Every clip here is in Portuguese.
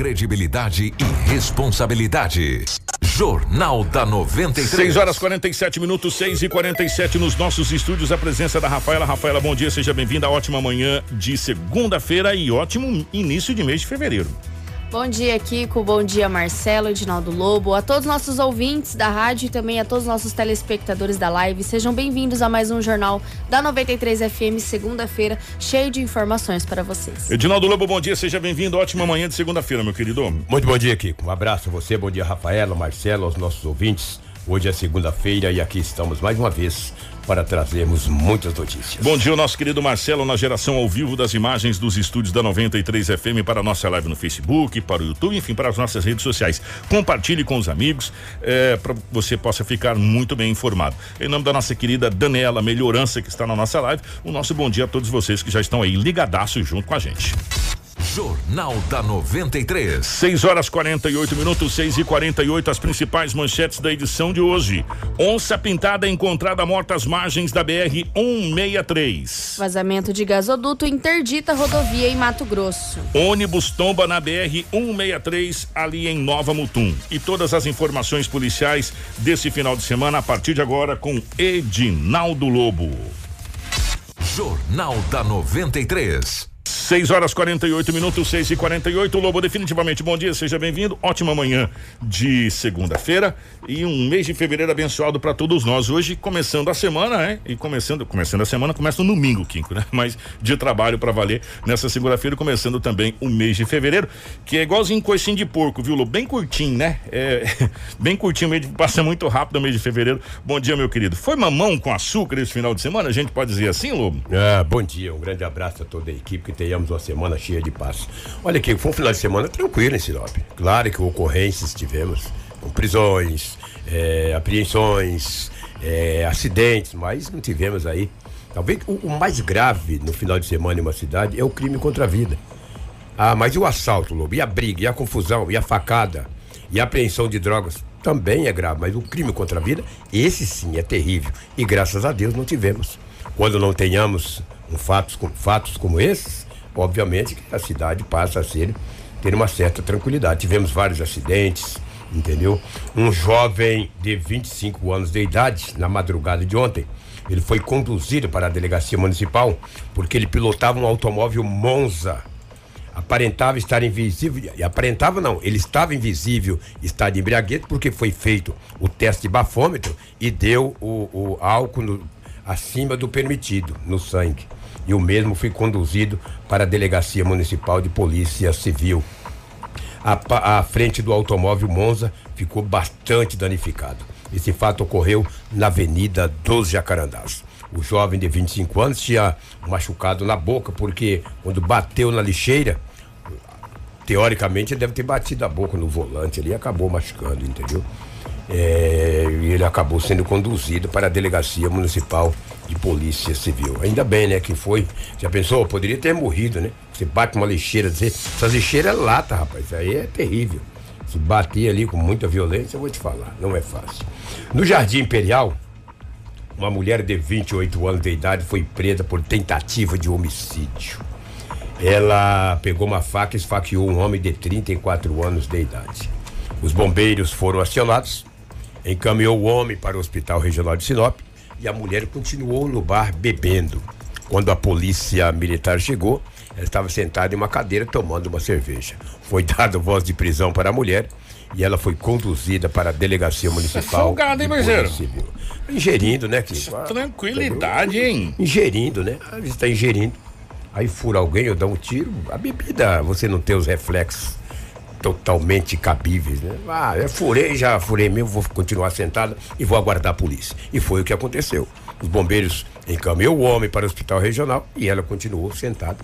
credibilidade e responsabilidade. Jornal da 93. 6 horas 47 minutos, 6 e 47 nos nossos estúdios. A presença da Rafaela. Rafaela, bom dia, seja bem-vinda. Ótima manhã de segunda-feira e ótimo início de mês de fevereiro. Bom dia, Kiko. Bom dia, Marcelo, Edinaldo Lobo, a todos os nossos ouvintes da rádio e também a todos os nossos telespectadores da live. Sejam bem-vindos a mais um Jornal da 93 FM, segunda-feira, cheio de informações para vocês. Edinaldo Lobo, bom dia, seja bem-vindo. Ótima manhã de segunda-feira, meu querido. Muito bom dia, Kiko. Um abraço a você, bom dia, Rafaela, Marcelo, aos nossos ouvintes. Hoje é segunda-feira e aqui estamos mais uma vez para trazermos muitas notícias. Bom dia, nosso querido Marcelo, na geração ao vivo das imagens dos estúdios da 93 FM para a nossa live no Facebook, para o YouTube, enfim, para as nossas redes sociais. Compartilhe com os amigos, é, para você possa ficar muito bem informado. Em nome da nossa querida Daniela Melhorança, que está na nossa live, o nosso bom dia a todos vocês que já estão aí ligadaços junto com a gente. Jornal da 93. 6 horas 48 minutos, 6 e 48 as principais manchetes da edição de hoje. Onça pintada encontrada morta às margens da BR 163. Vazamento de gasoduto interdita rodovia em Mato Grosso. Ônibus tomba na BR 163 ali em Nova Mutum. E todas as informações policiais desse final de semana a partir de agora com Edinaldo Lobo. Jornal da 93. 6 horas 48 minutos, 6 e 48 Lobo, definitivamente bom dia, seja bem-vindo. Ótima manhã de segunda-feira e um mês de fevereiro abençoado para todos nós. Hoje, começando a semana, né? E começando, começando a semana, começa no domingo, Quinco, né? Mas de trabalho para valer nessa segunda-feira, começando também o mês de fevereiro, que é igualzinho coicinho de porco, viu, Lobo? Bem curtinho, né? É, bem curtinho, mês de, passa muito rápido o mês de fevereiro. Bom dia, meu querido. Foi mamão com açúcar esse final de semana? A gente pode dizer assim, Lobo? Ah, bom dia, um grande abraço a toda a equipe que tenhamos uma semana cheia de paz. Olha aqui, foi um final de semana tranquilo em Sinop. Claro que ocorrências tivemos, com prisões, é, apreensões, é, acidentes, mas não tivemos aí. Talvez o, o, mais grave no final de semana em uma cidade é o crime contra a vida. Ah, mas e o assalto, Lobo? E a briga, e a confusão, e a facada, e a apreensão de drogas? Também é grave, mas o crime contra a vida, esse sim é terrível. E graças a Deus não tivemos. Quando não tenhamos um fatos, fatos como esses, obviamente que a cidade passa a ser ter uma certa tranquilidade. Tivemos vários acidentes, entendeu? Um jovem de 25 anos de idade, na madrugada de ontem, ele foi conduzido para a delegacia municipal porque ele pilotava um automóvel Monza. Aparentava estar invisível, e aparentava não, ele estava invisível, estado de embriaguez, porque foi feito o teste de bafômetro e deu o, o álcool no, acima do permitido no sangue e o mesmo foi conduzido para a Delegacia Municipal de Polícia Civil. A, a frente do automóvel Monza ficou bastante danificado. Esse fato ocorreu na Avenida dos Jacarandás. O jovem de 25 anos tinha machucado na boca porque quando bateu na lixeira, teoricamente ele deve ter batido a boca no volante ali e acabou machucando, entendeu? É, ele acabou sendo conduzido para a delegacia municipal de polícia civil. Ainda bem, né, que foi. Já pensou? Poderia ter morrido, né? Você bate uma lixeira, essa lixeira é lata, rapaz. Aí é terrível. Se bater ali com muita violência, eu vou te falar, não é fácil. No Jardim Imperial, uma mulher de 28 anos de idade foi presa por tentativa de homicídio. Ela pegou uma faca e esfaqueou um homem de 34 anos de idade. Os bombeiros foram acionados encaminhou o homem para o Hospital Regional de Sinop e a mulher continuou no bar bebendo. Quando a polícia militar chegou, ela estava sentada em uma cadeira tomando uma cerveja. Foi dada voz de prisão para a mulher e ela foi conduzida para a delegacia municipal. Folgado, hein, parceiro? Ingerindo, né, que Tranquilidade, hein? Ingerindo, né? Está ingerindo. Aí fura alguém ou dá um tiro. A bebida, você não tem os reflexos totalmente cabíveis, né? Ah, eu furei, já furei mesmo, vou continuar sentado e vou aguardar a polícia. E foi o que aconteceu. Os bombeiros encaminhou o homem para o hospital regional e ela continuou sentada,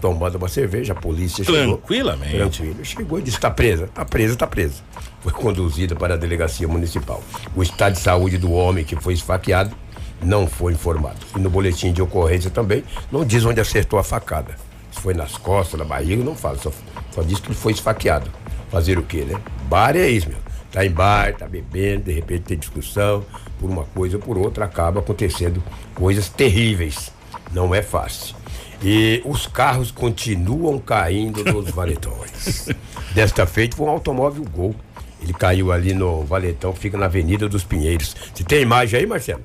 tomando uma cerveja. A polícia chegou. Tranquilamente. Tranquilo. Chegou e disse: está presa, está presa, está presa. Foi conduzida para a delegacia municipal. O estado de saúde do homem que foi esfaqueado não foi informado. E no boletim de ocorrência também não diz onde acertou a facada. Se foi nas costas, na barriga, não fala, só só disse que ele foi esfaqueado. Fazer o quê, né? Bar é isso, meu. Tá em bar, tá bebendo, de repente tem discussão, por uma coisa ou por outra, acaba acontecendo coisas terríveis. Não é fácil. E os carros continuam caindo nos valetões. Desta feita foi um automóvel Gol. Ele caiu ali no valetão fica na Avenida dos Pinheiros. Você tem imagem aí, Marcelo?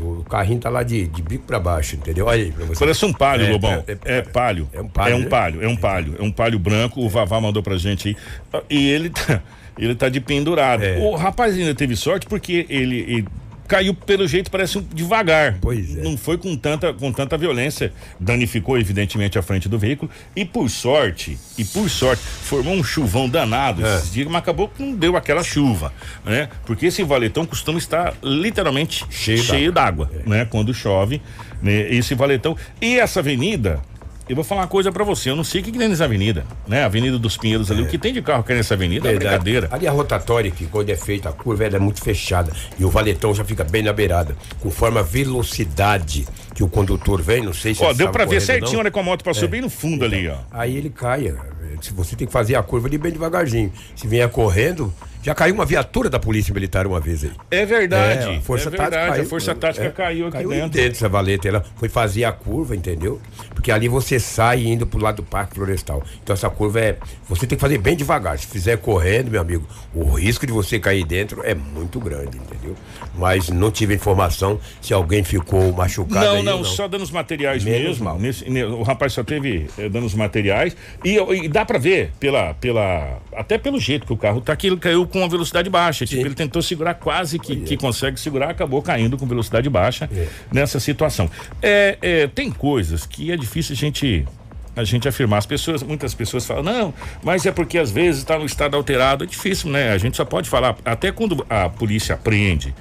O carrinho tá lá de, de bico para baixo, entendeu? Olha aí pra você. Parece um palio, É, Lobão. é, É, é- palio. é um palio, É um né? palio, é um palio. É um palio branco. O Vavá mandou pra gente aí. E ele tá, ele tá de pendurado. É. O rapaz ainda teve sorte porque ele, ele caiu pelo jeito, parece um devagar. Pois é. Não foi com tanta, com tanta violência. Danificou, evidentemente, a frente do veículo. E por sorte, e por sorte, formou um chuvão danado É. esses dias, mas acabou que não deu aquela chuva, né? Porque esse valetão costuma estar literalmente Cheio cheio d'água, né? Quando chove, né? Esse valetão. E essa avenida, eu vou falar uma coisa pra você, eu não sei o que, que tem nessa avenida, né? Avenida dos Pinheiros ali, o que tem de carro que é nessa avenida é Verdade. brincadeira. Ali a rotatória, que quando é feita a curva, ela é muito fechada. E o valetão já fica bem na beirada. Conforme a velocidade que o condutor vem, não sei se Ó, deu pra ver certinho onde que a moto passou bem no fundo ali, ó. Aí ele cai. Se você tem que fazer a curva ali bem devagarzinho. Se vier correndo, já caiu uma viatura da Polícia Militar uma vez aí. É verdade, a Força é Tática verdade, caiu, a Força Tática é, caiu aqui caiu dentro. dentro dessa valeta. Ela foi fazer a curva, entendeu? Porque ali você sai indo pro lado do Parque Florestal. Então essa curva é. Você tem que fazer bem devagar. Se fizer correndo, meu amigo, o risco de você cair dentro é muito grande, entendeu? Mas não tive informação se alguém ficou machucado Não, aí não, não. só danos materiais Menos mesmo. mal. Nesse- ne- o rapaz só teve eh, danos materiais. E, e dá pra ver, pela, pela, até pelo jeito que o carro tá, que ele caiu com uma velocidade baixa. Tipo, ele tentou segurar quase que, que consegue segurar, acabou caindo com velocidade baixa É. nessa situação. É, é, tem coisas que é difícil a gente. A gente afirmar, as pessoas, muitas pessoas falam, não, mas é porque às vezes está no estado alterado, é difícil, né? A gente só pode falar, até quando a polícia apreende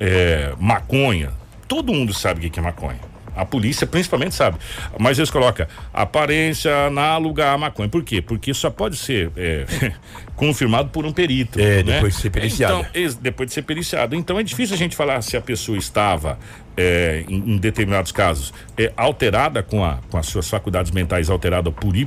é, maconha, todo mundo sabe o que é maconha. A polícia principalmente sabe. Mas eles colocam aparência análoga à maconha. Por quê? Porque só pode ser é, confirmado por um perito. É, né? depois de ser periciado. Então, depois de ser periciado. Então é difícil a gente falar se a pessoa estava, é, em, em determinados casos, é, alterada com, a, com as suas faculdades mentais alteradas por Y,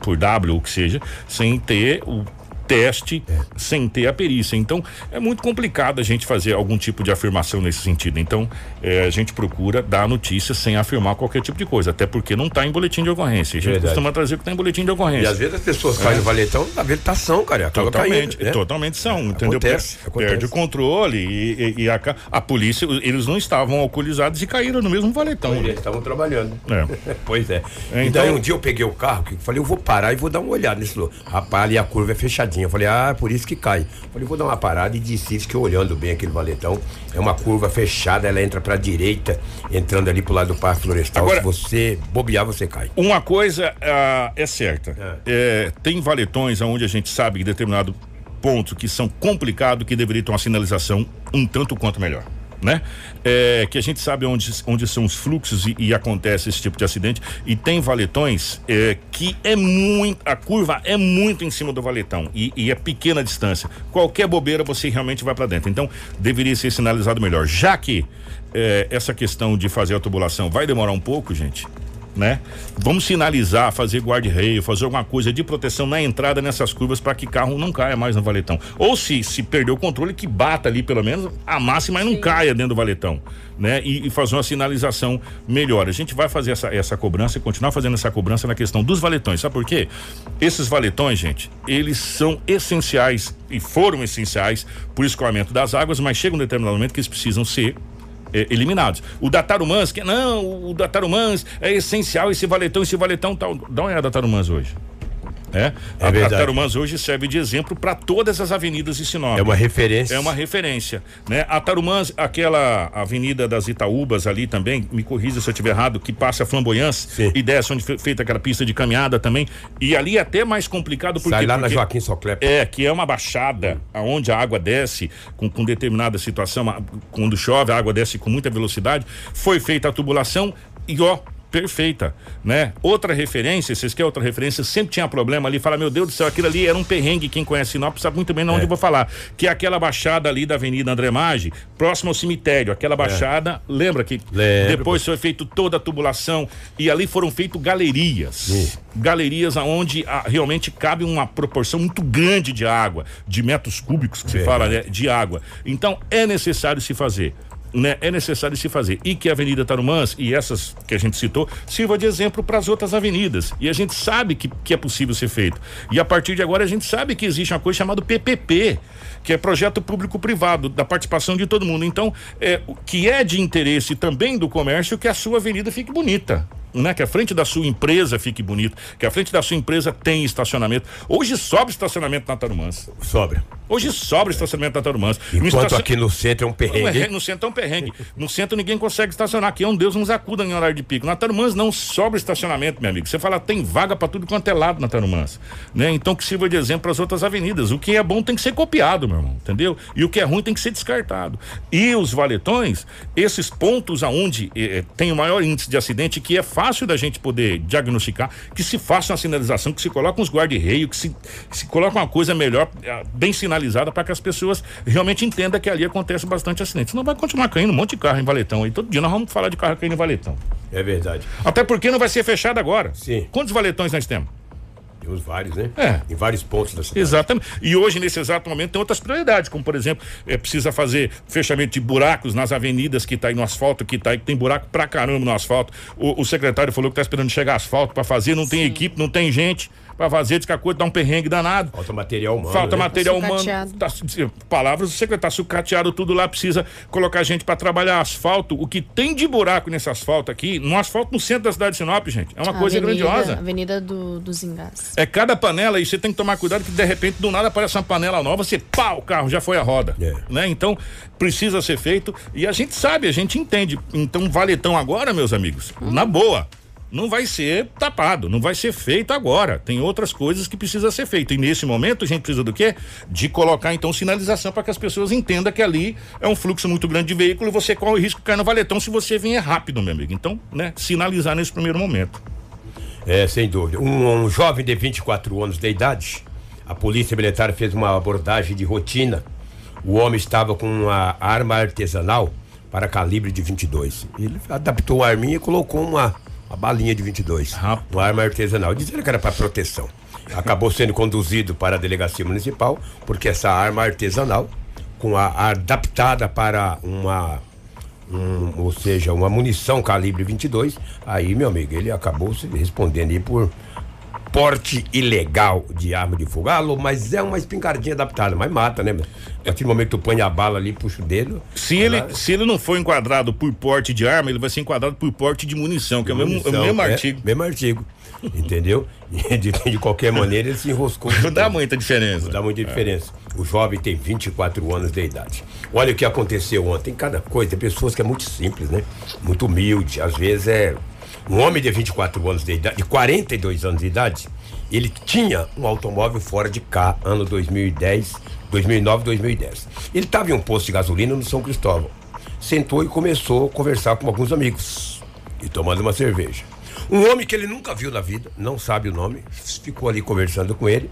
por W, ou o que seja, sem ter o teste, sem ter a perícia. Então é muito complicado a gente fazer algum tipo de afirmação nesse sentido. Então é, a gente procura dar a notícia sem afirmar qualquer tipo de coisa, até porque não está em boletim de ocorrência. A gente Verdade. costuma trazer o que está em boletim de E ocorrência. às vezes as pessoas caem no valetão na habilitação, cara. Acaba Totalmente, caindo, né? totalmente são, entendeu? Acontece, Per- acontece. Perde o controle e, e- e a, a polícia, eles não estavam alcoolizados e caíram no mesmo valetão. Eles estavam trabalhando. É. Pois é. É, e então- daí um dia eu peguei o carro, que falei, eu vou parar e vou dar uma olhada nesse lugar. Rapaz, ali a curva é fechadinha. Eu falei, ah, por isso que cai. Eu falei, vou dar uma parada e disse isso que olhando bem aquele valetão. É uma curva fechada, ela entra pra direita, entrando ali pro lado do Parque Florestal. Agora- Se você bobear, você cai. Uma coisa ah, é certa. É, tem valetões onde a gente sabe que determinado ponto que são complicados, que deveria ter uma sinalização um tanto quanto melhor. Né? É, que a gente sabe onde, onde são os fluxos e, e acontece esse tipo de acidente. E tem valetões é, que é muito. A curva é muito em cima do valetão e, e é pequena distância. Qualquer bobeira você realmente vai para dentro. Então deveria ser sinalizado melhor. Já que é, essa questão de fazer a tubulação vai demorar um pouco, gente né? Vamos sinalizar, fazer guarda-reio, fazer alguma coisa de proteção na entrada nessas curvas para que carro não caia mais no valetão. Ou se se perder o controle, que bata ali pelo menos a máxima, mas não caia dentro do valetão, né? E, e fazer uma sinalização melhor. A gente vai fazer essa, essa cobrança e continuar fazendo essa cobrança na questão dos valetões. Sabe por quê? Esses valetões, gente, eles são essenciais e foram essenciais para o escoamento das águas, mas chega um determinado momento que eles precisam ser é, eliminados. O da Tarumãs, que não, o da Tarumãs é essencial, esse valetão, esse valetão tal. Dá uma olhada da Tarumãs hoje. É, a, a verdade. Tarumãs hoje serve de exemplo para todas as avenidas de Sinop. É uma referência. É uma referência, né? A Tarumãs, aquela avenida das Itaúbas ali também, me corrija se eu estiver errado, que passa a Flamboyance Sim. e desce onde foi feita aquela pista de caminhada também. E ali é até mais complicado porque Sai lá na porque- Joaquim Soclep. é, que é uma baixada aonde a água desce com, com determinada situação, a- quando chove, a água desce com muita velocidade. Foi feita a tubulação e ó, perfeita, né? Outra referência, vocês querem outra referência? Sempre tinha problema ali, fala, meu Deus do céu, aquilo ali era um perrengue, quem conhece Sinop sabe muito bem de onde eu vou falar, que é aquela baixada ali da Avenida André Maggi, próximo ao cemitério, aquela baixada, lembra que depois foi feito toda a tubulação e ali foram feitas galerias. Galerias aonde ah, realmente cabe uma proporção muito grande de água, de metros cúbicos que se Verdade. fala, né, de água. Então é necessário se fazer né, é necessário se fazer. E que a Avenida Tarumãs e essas que a gente citou sirva de exemplo para as outras avenidas. E a gente sabe que, que é possível ser feito. E a partir de agora a gente sabe que existe uma coisa chamada PPP, que é projeto público-privado, da participação de todo mundo. Então, é, o que é de interesse também do comércio que a sua avenida fique bonita né? Que a frente da sua empresa fique bonito, que a frente da sua empresa tem estacionamento. Hoje sobra estacionamento na Tarumãs. Sobra. Hoje sobra estacionamento na Tarumãs. Enquanto estacion... aqui no centro é um perrengue. É, no centro é um perrengue. No centro ninguém consegue estacionar. Aqui é um Deus nos acuda em horário de pico. Na Tarumãs não sobra estacionamento, meu amigo. Você fala, tem vaga para tudo quanto é lado na Tarumãs. Né? Então que sirva de exemplo para as outras avenidas. O que é bom tem que ser copiado, meu irmão. Entendeu? E o que é ruim tem que ser descartado. E os valetões, esses pontos aonde eh, tem o maior índice de acidente, que é fácil da gente poder diagnosticar, que se faça uma sinalização, que se coloque uns guarda-reio, que se, que se coloque uma coisa melhor, eh, bem sinalizada, para que as pessoas realmente entendam que ali acontece bastante acidente. Senão vai continuar caindo um monte de carro em Valetão. E todo dia nós vamos falar de carro caindo em Valetão. É verdade. Até porque não vai ser fechado agora. Sim. Quantos valetões nós temos? Temos vários, né? É. Em vários pontos da cidade. Exatamente. E hoje, nesse exato momento, tem outras prioridades, como por exemplo, é, precisa fazer fechamento de buracos nas avenidas que está aí no asfalto, que tá aí, que tem buraco pra caramba no asfalto. O, o secretário falou que está esperando chegar asfalto para fazer, não tem Sim. equipe, não tem gente para fazer, diz que a coisa dá um perrengue danado. Falta material humano. Falta né? material humano. Tá, palavras do secretário, tá sucateado tudo lá, precisa colocar gente para trabalhar asfalto. O que tem de buraco nesse asfalto aqui, no asfalto no centro da cidade de Sinop, gente, é uma a coisa avenida, grandiosa. Avenida do, dos Engás. É cada panela e você tem que tomar cuidado que de repente do nada aparece uma panela nova, você pá, o carro já foi a roda. É. Né? Então precisa ser feito e a gente sabe, a gente entende. Então, valetão agora, meus amigos, hum. na boa não vai ser tapado, não vai ser feito agora. Tem outras coisas que precisa ser feito. E nesse momento a gente precisa do quê? De colocar então sinalização para que as pessoas entendam que ali é um fluxo muito grande de veículo e você corre o risco de cair no valetão se você vier rápido, meu amigo. Então, né, sinalizar nesse primeiro momento. É, sem dúvida. Um, um jovem de 24 anos de idade, a polícia militar fez uma abordagem de rotina. O homem estava com uma arma artesanal para calibre de 22. Ele adaptou a arminha e colocou uma uma balinha de 22. Rapaz. Uma arma artesanal. Dizendo que era para proteção. Acabou sendo conduzido para a delegacia municipal, porque essa arma artesanal, com a adaptada para uma um, ou seja, uma munição calibre 22, aí, meu amigo, ele acabou se respondendo aí por porte ilegal de arma de fogo. Alô, mas é uma espingardinha adaptada, mas mata, né? A partir do momento que tu põe a bala ali, puxa o dedo. Se ele, se ele não for enquadrado por porte de arma, ele vai ser enquadrado por porte de munição, que munição, é o mesmo, é o mesmo é, artigo. Mesmo artigo. Entendeu? De, de, qualquer maneira, ele se enroscou. Não dá muita diferença. Não dá muita diferença. É. O jovem tem 24 anos de idade. Olha o que aconteceu ontem. Cada coisa, tem pessoas que é muito simples, né? Muito humilde. Às vezes é um homem de 24 anos de idade, de 42 anos de idade, ele tinha um automóvel fora de cá, ano 2010, 2009, 2010. Ele estava em um posto de gasolina no São Cristóvão. Sentou e começou a conversar com alguns amigos e tomando uma cerveja. Um homem que ele nunca viu na vida, não sabe o nome, ficou ali conversando com ele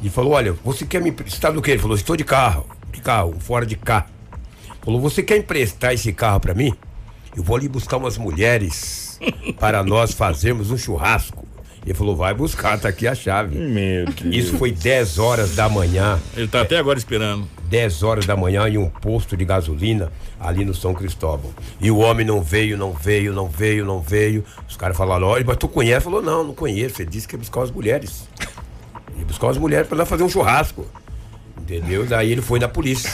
e falou: Olha, você quer me emprestar do que? Ele falou: Estou de carro. Que carro? Fora de cá. Falou: Você quer emprestar esse carro para mim? Eu vou ali buscar umas mulheres para nós fazermos um churrasco. Ele falou, vai buscar, tá aqui a chave. Meu Deus. Isso foi 10 horas da manhã. Ele tá até agora esperando. 10 horas da manhã em um posto de gasolina ali no São Cristóvão. E o homem não veio, não veio, não veio, não veio. Os caras falaram, olha, mas tu conhece? Ele falou, não, não conheço. Ele disse que ia buscar as mulheres. Ia buscar as mulheres para nós fazer um churrasco. Entendeu? Daí ele foi na polícia.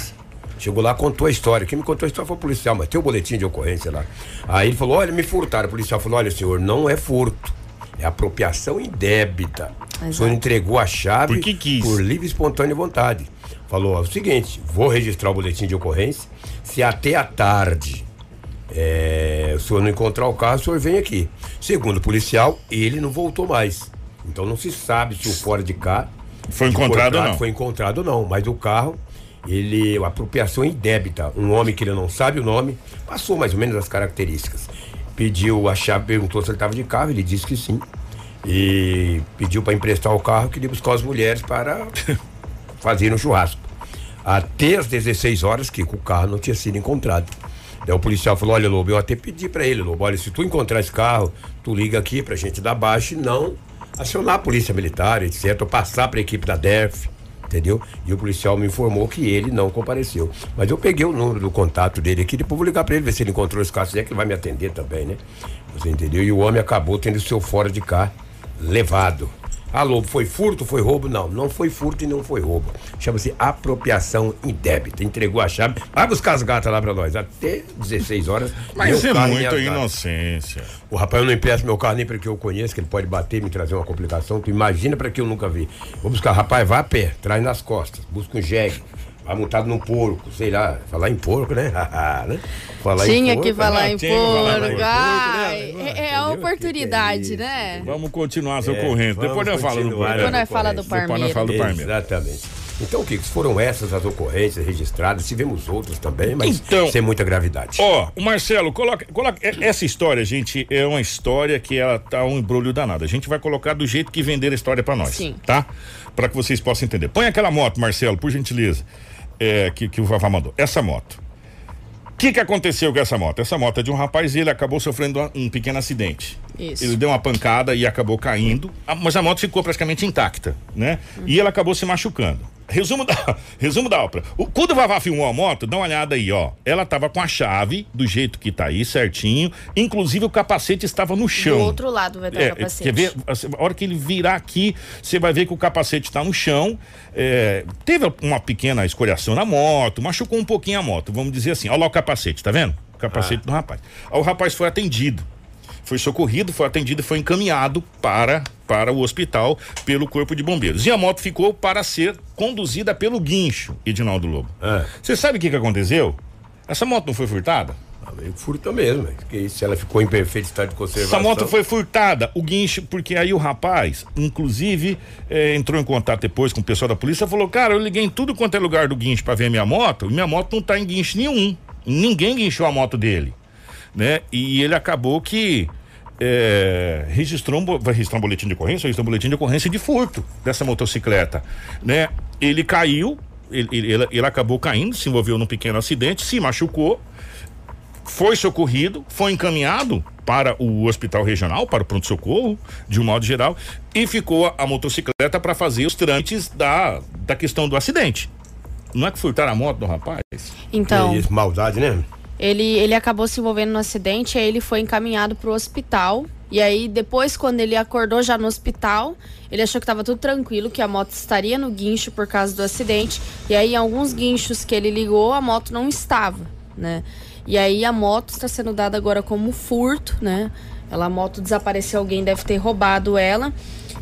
Chegou lá, contou a história. Quem me contou a história foi o policial, mas tem o um boletim de ocorrência lá. Aí ele falou: olha, me furtaram. O policial falou: olha, senhor, não é furto. É apropriação indébita. Exato. O senhor entregou a chave por, que quis? por livre e espontânea vontade. Falou: ó, o seguinte, vou registrar o boletim de ocorrência. Se até a tarde é, o senhor não encontrar o carro, o senhor vem aqui. Segundo o policial, ele não voltou mais. Então não se sabe se o fora de cá foi encontrado ou não. Foi encontrado ou não, mas o carro ele apropriação indébita, um homem que ele não sabe o nome, passou mais ou menos as características. Pediu a chave, perguntou se ele estava de carro, ele disse que sim. E pediu para emprestar o carro que ele buscou as mulheres para fazer um churrasco. Até as 16 horas que o carro não tinha sido encontrado. Daí o policial falou: Olha, Lobo, eu até pedi para ele, Lobo, olha, se tu encontrar esse carro, tu liga aqui pra gente dar baixa e não acionar a polícia militar, etc., ou passar para a equipe da DERF entendeu? E o policial me informou que ele não compareceu. Mas eu peguei o número do contato dele aqui, depois vou ligar para ele, ver se ele encontrou esse caso, é que ele vai me atender também, né? Você entendeu? E o homem acabou tendo o seu fora de cá levado. Alô, foi furto, foi roubo? Não, não foi furto e não foi roubo. Chama-se apropriação indébita. Entregou a chave. Vai buscar as gatas lá pra nós. Até 16 horas. Mas é muita inocência. O rapaz não empresta meu carro nem para que eu conheça, que ele pode bater e me trazer uma complicação. Tu imagina para que eu nunca vi. Vou buscar, rapaz, vai a pé, traz nas costas, busca um jegue Vai montado num porco, sei lá. Falar em porco, né? né? Falar Tinha em que falar né? em porco. Ai, né? é, é a oportunidade, né? Vamos continuar as é, ocorrências. Depois nós falamos do Depois nós fala do Parmeira. fala do Parmeira. Exatamente. Então, o que foram essas as ocorrências registradas? Tivemos outras também, mas então, sem muita gravidade. Ó, o Marcelo, coloca, coloca. Essa história, gente, é uma história que ela tá um embrulho danado. A gente vai colocar do jeito que vender a história para nós. Sim. Tá? Para que vocês possam entender. Põe aquela moto, Marcelo, por gentileza é, que, que o Vavá mandou. Essa moto. O que, que aconteceu com essa moto? Essa moto é de um rapaz e ele acabou sofrendo um pequeno acidente. Isso. Ele deu uma pancada e acabou caindo, mas a moto ficou praticamente intacta, né? Uhum. E ele acabou se machucando. Resumo da, resumo da ópera. O, quando o Vavá filmou a moto, dá uma olhada aí, ó. Ela tava com a chave, do jeito que tá aí, certinho. Inclusive o capacete estava no chão. Do outro lado vai dar é, o capacete. Quer ver? A hora que ele virar aqui, você vai ver que o capacete está no chão. É, teve uma pequena escoriação na moto, machucou um pouquinho a moto, vamos dizer assim. Olha lá o capacete, tá vendo? O capacete ah. do rapaz. Aí o rapaz foi atendido foi socorrido, foi atendido e foi encaminhado para, para o hospital pelo Corpo de Bombeiros. E a moto ficou para ser conduzida pelo guincho, Edinaldo Lobo. É. Você é. sabe o que, que aconteceu? Essa moto não foi furtada? Ah, furta mesmo, porque se ela ficou em perfeito estado de conservação. Essa moto foi furtada, o guincho, porque aí o rapaz, inclusive, é, entrou em contato depois com o pessoal da polícia e falou: Cara, eu liguei em tudo quanto é lugar do guincho para ver minha moto, e minha moto não tá em guincho nenhum. Ninguém guinchou a moto dele. Né? E ele acabou que é, registrou um, vai registrar um boletim de ocorrência, registrou um boletim de ocorrência de furto dessa motocicleta, né? Ele caiu, ele, ele, ele acabou caindo, se envolveu num pequeno acidente, se machucou, foi socorrido, foi encaminhado para o hospital regional, para o pronto-socorro, de um modo geral, e ficou a motocicleta para fazer os trâmites da, da questão do acidente. Não é que furtaram a moto do rapaz? Então. É isso, maldade, né? Ele, ele acabou se envolvendo no acidente, aí ele foi encaminhado para o hospital. E aí, depois, quando ele acordou já no hospital, ele achou que estava tudo tranquilo, que a moto estaria no guincho por causa do acidente. E aí, em alguns guinchos que ele ligou, a moto não estava, né? E aí, a moto está sendo dada agora como furto, né? Ela, a moto desapareceu, alguém deve ter roubado ela.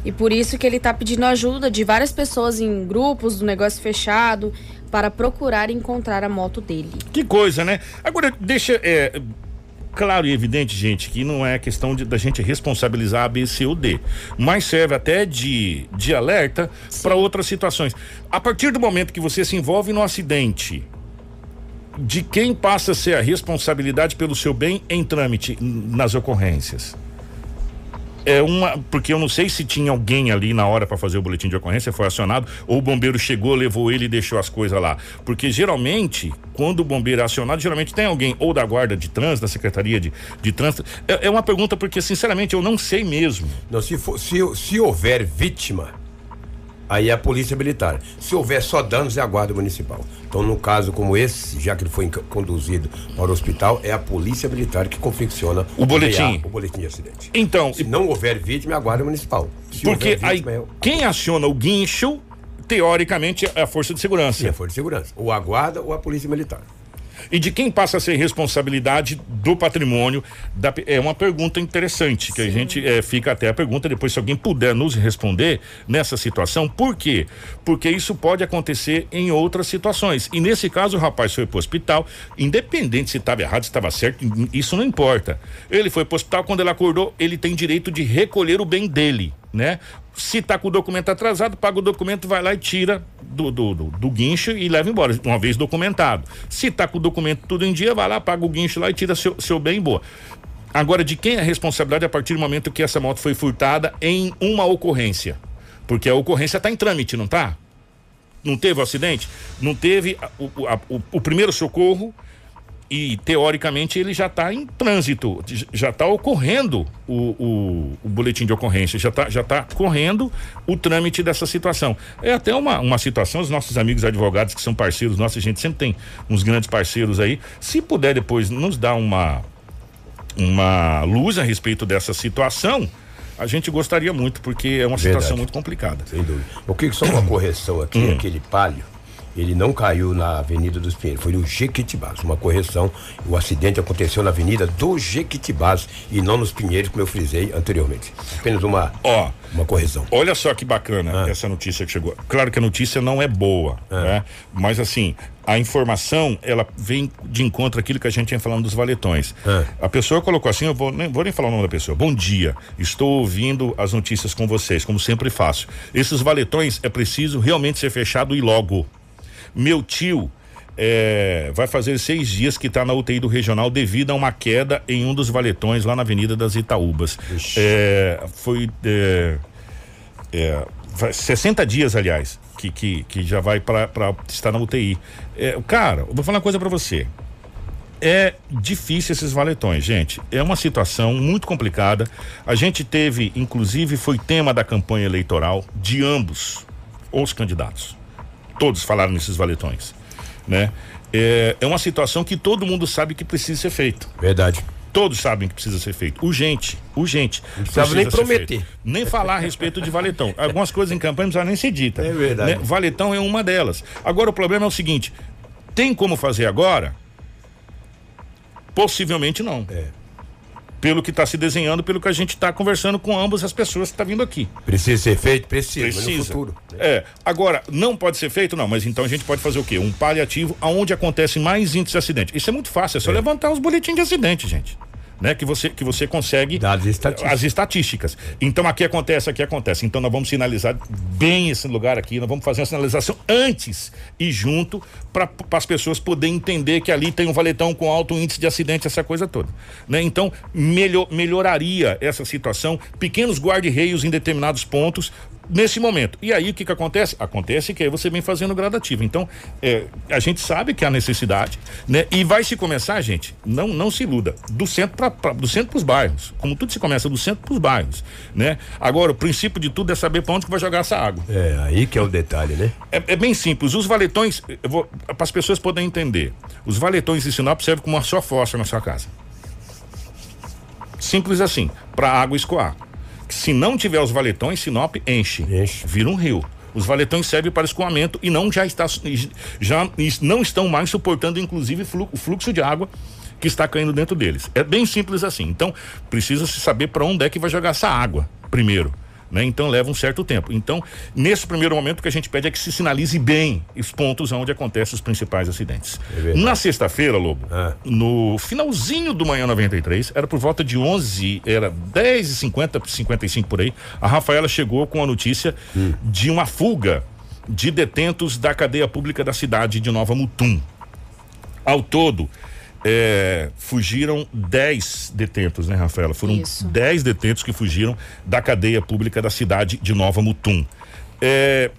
E por isso que ele está pedindo ajuda de várias pessoas em grupos do negócio fechado, para procurar encontrar a moto dele. Que coisa, né? Agora, deixa. É, claro e evidente, gente, que não é questão de, da gente responsabilizar a B, C ou D, mas serve até de, de alerta para outras situações. A partir do momento que você se envolve no acidente, de quem passa a ser a responsabilidade pelo seu bem em trâmite nas ocorrências? É uma. Porque eu não sei se tinha alguém ali na hora para fazer o boletim de ocorrência, foi acionado, ou o bombeiro chegou, levou ele e deixou as coisas lá. Porque geralmente, quando o bombeiro é acionado, geralmente tem alguém ou da guarda de trânsito, da secretaria de, de trânsito. É, é uma pergunta porque, sinceramente, eu não sei mesmo. Não, se, for, se, se houver vítima aí é a polícia militar. Se houver só danos, é a guarda municipal. Então, no caso como esse, já que ele foi conduzido para o hospital, é a polícia militar que confecciona o boletim, o boletim de acidente. Então, se não houver vítima, é a guarda municipal. Se porque vítima, aí, é... quem aciona o guincho, teoricamente, é a força de segurança. Sim, a força de segurança. Ou a guarda ou a polícia militar e de quem passa a ser responsabilidade do patrimônio. Da, é uma pergunta interessante, que Sim. a gente é, fica até a pergunta, depois se alguém puder nos responder nessa situação, por quê? Porque isso pode acontecer em outras situações. E nesse caso o rapaz foi para o hospital, independente se estava errado, se estava certo, isso não importa. Ele foi para o hospital, quando ele acordou, ele tem direito de recolher o bem dele né? Se tá com o documento atrasado, paga o documento, vai lá e tira do, do, do, do, guincho e leva embora, uma vez documentado. Se tá com o documento tudo em dia, vai lá, paga o guincho lá e tira seu, seu bem boa. Agora, de quem é a responsabilidade a partir do momento que essa moto foi furtada em uma ocorrência? Porque a ocorrência está em trâmite, não tá? Não teve o acidente? Não teve o, a, o, o primeiro socorro, e teoricamente ele já está em trânsito, já está ocorrendo o, o, o, boletim de ocorrência, já está já tá correndo o trâmite dessa situação. É até uma, uma situação, os nossos amigos advogados que são parceiros nossos, a gente sempre tem uns grandes parceiros aí, se puder depois nos dar uma, uma luz a respeito dessa situação, a gente gostaria muito, porque é uma Verdade. situação muito complicada. Sem dúvida. O que só uma correção aqui, hum. aquele palio ele não caiu na Avenida dos Pinheiros, foi no Jequitibás. Uma correção, o acidente aconteceu na Avenida do Jequitibás e não nos Pinheiros, como eu frisei anteriormente. Apenas uma, Ó, uma correção. Olha só que bacana ah. essa notícia que chegou. Claro que a notícia não é boa, ah. né? Mas assim, a informação, ela vem de encontro àquilo que a gente tinha falando dos valetões. Ah. A pessoa colocou assim, eu vou nem, vou nem falar o nome da pessoa. Bom dia, estou ouvindo as notícias com vocês, como sempre faço. Esses valetões é preciso realmente ser fechado e logo. Meu tio é, vai fazer seis dias que está na UTI do regional devido a uma queda em um dos valetões lá na Avenida das Itaúbas. É, foi é, é, 60 dias, aliás, que, que, que já vai para estar na UTI. É, cara, eu vou falar uma coisa para você. É difícil esses valetões, gente. É uma situação muito complicada. A gente teve, inclusive, foi tema da campanha eleitoral de ambos os candidatos todos falaram nesses valetões, né? É, é uma situação que todo mundo sabe que precisa ser feito. Verdade. Todos sabem que precisa ser feito. Urgente, urgente. Não precisava nem prometer. Nem falar a respeito de valetão. Algumas coisas em campanha não precisam nem ser dita. É verdade. Né? Valetão é uma delas. Agora o problema é o seguinte: tem como fazer agora? Possivelmente não. É pelo que está se desenhando, pelo que a gente está conversando com ambas as pessoas que estão tá vindo aqui. Precisa ser feito? Precisa, precisa. no futuro. É, agora, não pode ser feito? Não, mas então a gente pode fazer o quê? Um paliativo aonde acontece mais índices de acidente. Isso é muito fácil, é só é. levantar os boletins de acidente, gente né? Que você, que você consegue estatísticas. as estatísticas. Então aqui acontece, aqui acontece. Então nós vamos sinalizar bem esse lugar aqui, nós vamos fazer uma sinalização antes e junto para as pessoas poderem entender que ali tem um valetão com alto índice de acidente, essa coisa toda. Né? Então melhor, melhoraria essa situação, pequenos guarda-reios em determinados pontos nesse momento. E aí o que que acontece? Acontece que aí você vem fazendo gradativo. Então, é, a gente sabe que há necessidade, né? E vai se começar, gente, não não se iluda, do centro para do centro para os bairros. Como tudo se começa do centro para os bairros, né? Agora, o princípio de tudo é saber para onde que vai jogar essa água. É, aí que é o detalhe, né? É, é bem simples. Os valetões, para as pessoas poderem entender, os valetões de Sinop servem como uma só fossa na sua casa. Simples assim, para a água escoar. Se não tiver os valetões, Sinop enche. Enche. Vira um rio. Os valetões servem para escoamento e não já está já não estão mais suportando inclusive o fluxo de água que está caindo dentro deles. É bem simples assim. Então, precisa se saber para onde é que vai jogar essa água primeiro. Né? Então leva um certo tempo. Então, nesse primeiro momento, o que a gente pede é que se sinalize bem os pontos onde acontecem os principais acidentes. É Na sexta-feira, Lobo, ah. no finalzinho do manhã 93, era por volta de 11, era 10 e 50, 55 por aí, a Rafaela chegou com a notícia hum. de uma fuga de detentos da cadeia pública da cidade de Nova Mutum. Ao todo, é, fugiram 10 detentos, né, Rafaela? Foram 10 detentos que fugiram da cadeia pública da cidade de Nova Mutum. É,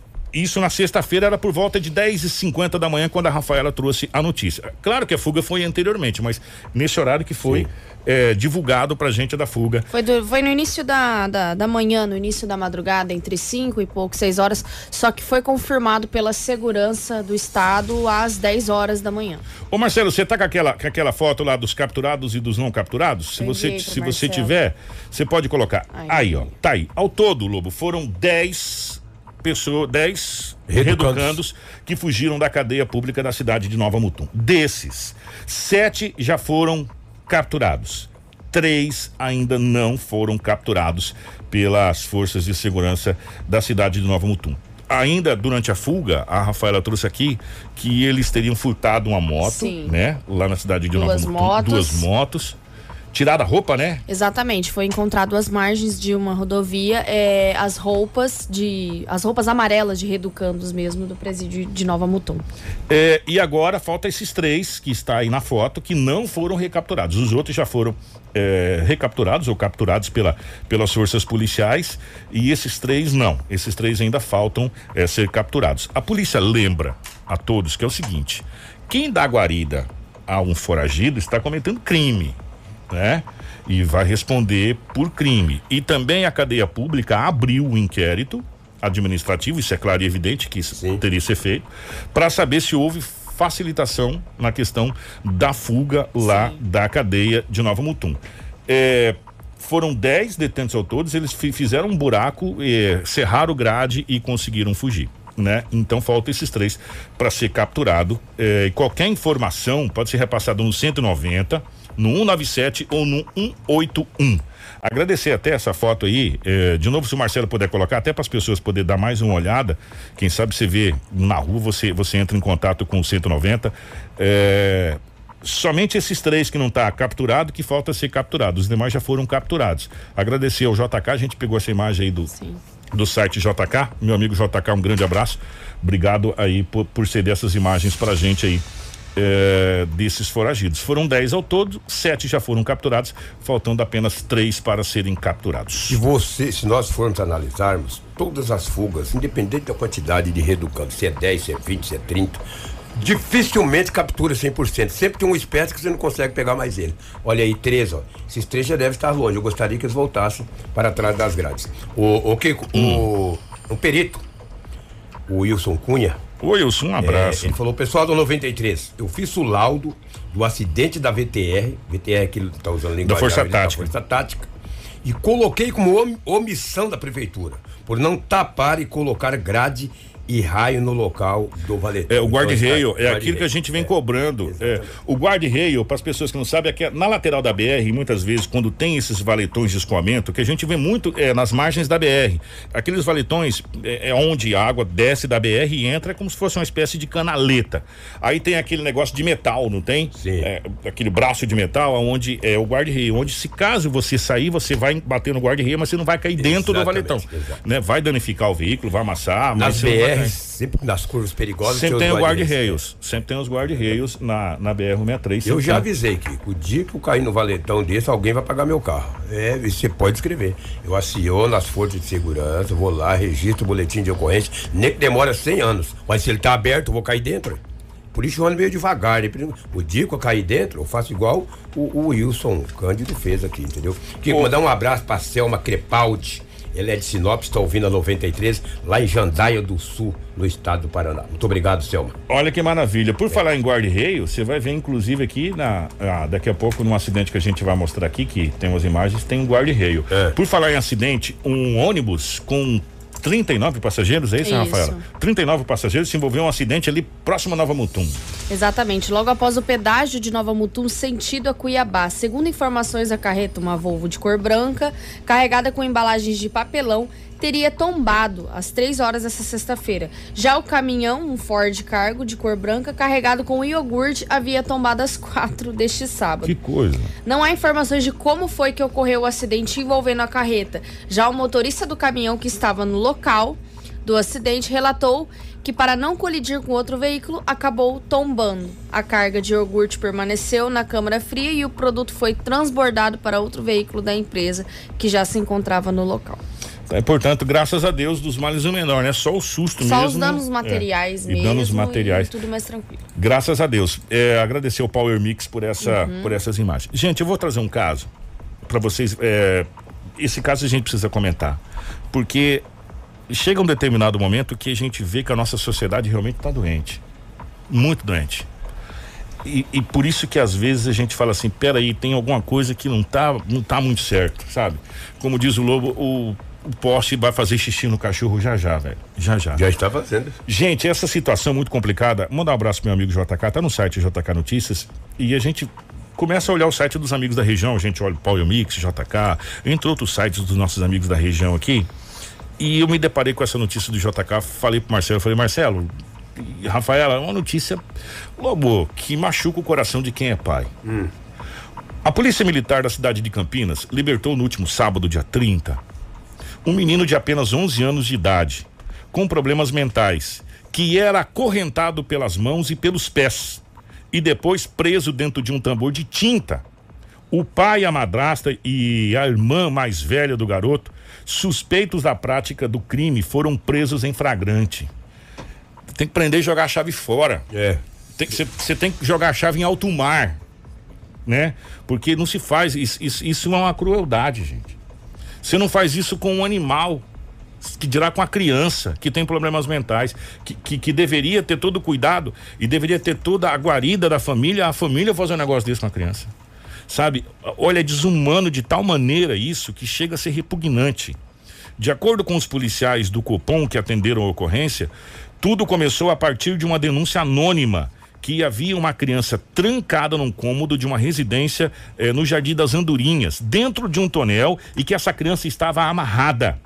isso na sexta-feira era por volta de 10 e 50 da manhã, quando a Rafaela trouxe a notícia. Claro que a fuga foi anteriormente, mas nesse horário que foi é, divulgado pra gente da fuga. Foi, do, foi no início da, da, da, manhã, no início da madrugada, entre 5 e pouco, 6 horas, só que foi confirmado pela segurança do estado às 10 horas da manhã. Ô Marcelo, você tá com aquela, com aquela foto lá dos capturados e dos não capturados? Se você, se você tiver, você pode colocar. Aí. aí, ó, tá aí. Ao todo, Lobo, foram 10 pessoas, 10 reeducandos que fugiram da cadeia pública da cidade de Nova Mutum. Desses, sete já foram capturados. Três ainda não foram capturados pelas forças de segurança da cidade de Nova Mutum. Ainda durante a fuga, a Rafaela trouxe aqui que eles teriam furtado uma moto, Sim. né? Lá na cidade de duas Nova Mutum. Motos. Duas motos tirada a roupa, né? Exatamente, foi encontrado às margens de uma rodovia é, as roupas de as roupas amarelas de reeducandos mesmo do presídio de Nova Mutum. É, e agora falta esses três que está aí na foto que não foram recapturados. Os outros já foram é, recapturados ou capturados pela, pelas forças policiais e esses três não. Esses três ainda faltam é, ser capturados. A polícia lembra a todos que é o seguinte: quem dá guarida a um foragido está cometendo crime, né? E vai responder por crime. E também a cadeia pública abriu o um inquérito administrativo, isso é claro e evidente que isso Sim. teria que ser feito, para saber se houve facilitação na questão da fuga lá Sim. da cadeia de Nova Mutum. É, foram 10 detentos ao todos, eles fizeram um buraco, é, cerraram o grade e conseguiram fugir. Né? Então falta esses três para ser capturado. É, qualquer informação pode ser repassada no 190, no 197 ou no 181. Agradecer até essa foto aí, eh, de novo se o Marcelo puder colocar, até para as pessoas poder dar mais uma olhada, quem sabe você vê na rua, você, você entra em contato com o 190. Eh, somente esses três que não está capturado, que falta ser capturado, os demais já foram capturados. Agradecer ao JK, a gente pegou essa imagem aí do, do site JK, meu amigo JK, um grande abraço, obrigado aí por, por ceder essas imagens pra gente aí é, desses foragidos. Foram 10 ao todo, sete já foram capturados, faltando apenas três para serem capturados. Se você, se nós formos analisarmos todas as fugas, independente da quantidade de reeducando, se é 10, se é 20, se é 30, dificilmente captura 100%. Sempre tem uma espécie que você não consegue pegar mais ele. Olha aí, três, ó. Esses três já devem estar longe. Eu gostaria que eles voltassem para trás das grades. O, o, hum. o, o perito, o Wilson Cunha, Oi, Wilson, um abraço. É, ele falou, pessoal do 93, eu fiz o laudo do acidente da VTR, VTR que ele está usando linguagem da Força Tática. Da Força Tática, e coloquei como omissão da prefeitura, por não tapar e colocar grade e raio no local do valetão. É, o guarda-reio então, é aquilo que a gente vem é, cobrando. É, o guarda-reio, para as pessoas que não sabem, é que na lateral da BR, muitas vezes, quando tem esses valetões de escoamento, que a gente vê muito é, nas margens da BR. Aqueles valetões é, é, onde a água desce da BR e entra como se fosse uma espécie de canaleta. Aí tem aquele negócio de metal, não tem? Sim. É, aquele braço de metal, onde é o guarda-reio, onde se caso você sair, você vai bater no guarda-reio, mas você não vai cair dentro do valetão. Né? Vai danificar o veículo, vai amassar, mas. Nas BR sempre nas curvas perigosas. Sempre tem, o guarda-reios. Sempre tem os guarda-reios na, na BR-163. Eu já tem. avisei que o dia que eu cair no valetão desse, alguém vai pagar meu carro. É, você pode escrever. Eu aciono as forças de segurança, vou lá, registro o boletim de ocorrência, nem que demora 100 anos. Mas se ele tá aberto, eu vou cair dentro. Por isso eu ando meio devagar. Né? O dia que eu cair dentro, eu faço igual o, o Wilson Cândido fez aqui, entendeu? Queria mandar um abraço pra Selma Crepaldi ele é de Sinop, está ouvindo a 93, lá em Jandaia do Sul, no estado do Paraná. Muito obrigado, Selma. Olha que maravilha. Por é. falar em guarda-reio, você vai ver, inclusive, aqui na, ah, daqui a pouco, num acidente que a gente vai mostrar aqui, que tem umas imagens, tem um guarda-reio. É. Por falar em acidente, um ônibus com 39 passageiros, é isso, isso. Rafaela? 39 passageiros se envolveu em um acidente ali próximo a Nova Mutum. Exatamente, logo após o pedágio de Nova Mutum, sentido a Cuiabá. Segundo informações, a carreta, uma Volvo de cor branca, carregada com embalagens de papelão, teria tombado às três horas dessa sexta-feira. Já o caminhão, um Ford Cargo de cor branca, carregado com iogurte, havia tombado às quatro deste sábado. Que coisa. Não há informações de como foi que ocorreu o acidente envolvendo a carreta. Já o motorista do caminhão que estava no local do acidente relatou que para não colidir com outro veículo acabou tombando. A carga de iogurte permaneceu na câmara fria e o produto foi transbordado para outro veículo da empresa que já se encontrava no local. É, portanto, graças a Deus, dos males o menor, né? Só o susto Só mesmo. Só os danos materiais é, mesmo. E danos materiais. E tudo mais tranquilo. Graças a Deus. É, agradecer ao Power Mix por, essa, uhum. por essas imagens. Gente, eu vou trazer um caso para vocês. É, esse caso a gente precisa comentar. Porque chega um determinado momento que a gente vê que a nossa sociedade realmente está doente. Muito doente. E, e, por isso que às vezes a gente fala assim, peraí, tem alguma coisa que não tá, não tá muito certo, sabe? Como diz o Lobo, o o poste vai fazer xixi no cachorro já já, velho. Já já. Já está fazendo. Gente, essa situação muito complicada. Manda um abraço pro meu amigo JK, tá no site JK Notícias e a gente começa a olhar o site dos amigos da região, a gente olha o Paulo Mix, JK, entre outros sites dos nossos amigos da região aqui. E eu me deparei com essa notícia do JK, falei pro Marcelo, falei, Marcelo, Rafaela, é uma notícia, Lobo, que machuca o coração de quem é pai. Hum. A Polícia Militar da cidade de Campinas libertou no último sábado, dia 30, um menino de apenas 11 anos de idade, com problemas mentais, que era acorrentado pelas mãos e pelos pés e depois preso dentro de um tambor de tinta. O pai, a madrasta e a irmã mais velha do garoto, suspeitos da prática do crime, foram presos em flagrante. Tem que prender e jogar a chave fora. É. Você tem que jogar a chave em alto mar, né? Porque não se faz, isso, isso, isso é uma crueldade, gente. Você não faz isso com um animal, que dirá com a criança que tem problemas mentais, que, que, que, deveria ter todo o cuidado e deveria ter toda a guarida da família, a família fazer um negócio desse com a criança. Sabe? Olha, é desumano de tal maneira isso que chega a ser repugnante. De acordo com os policiais do Copom que atenderam a ocorrência, tudo começou a partir de uma denúncia anônima que havia uma criança trancada num cômodo de uma residência eh, no Jardim das Andorinhas, dentro de um tonel, e que essa criança estava amarrada.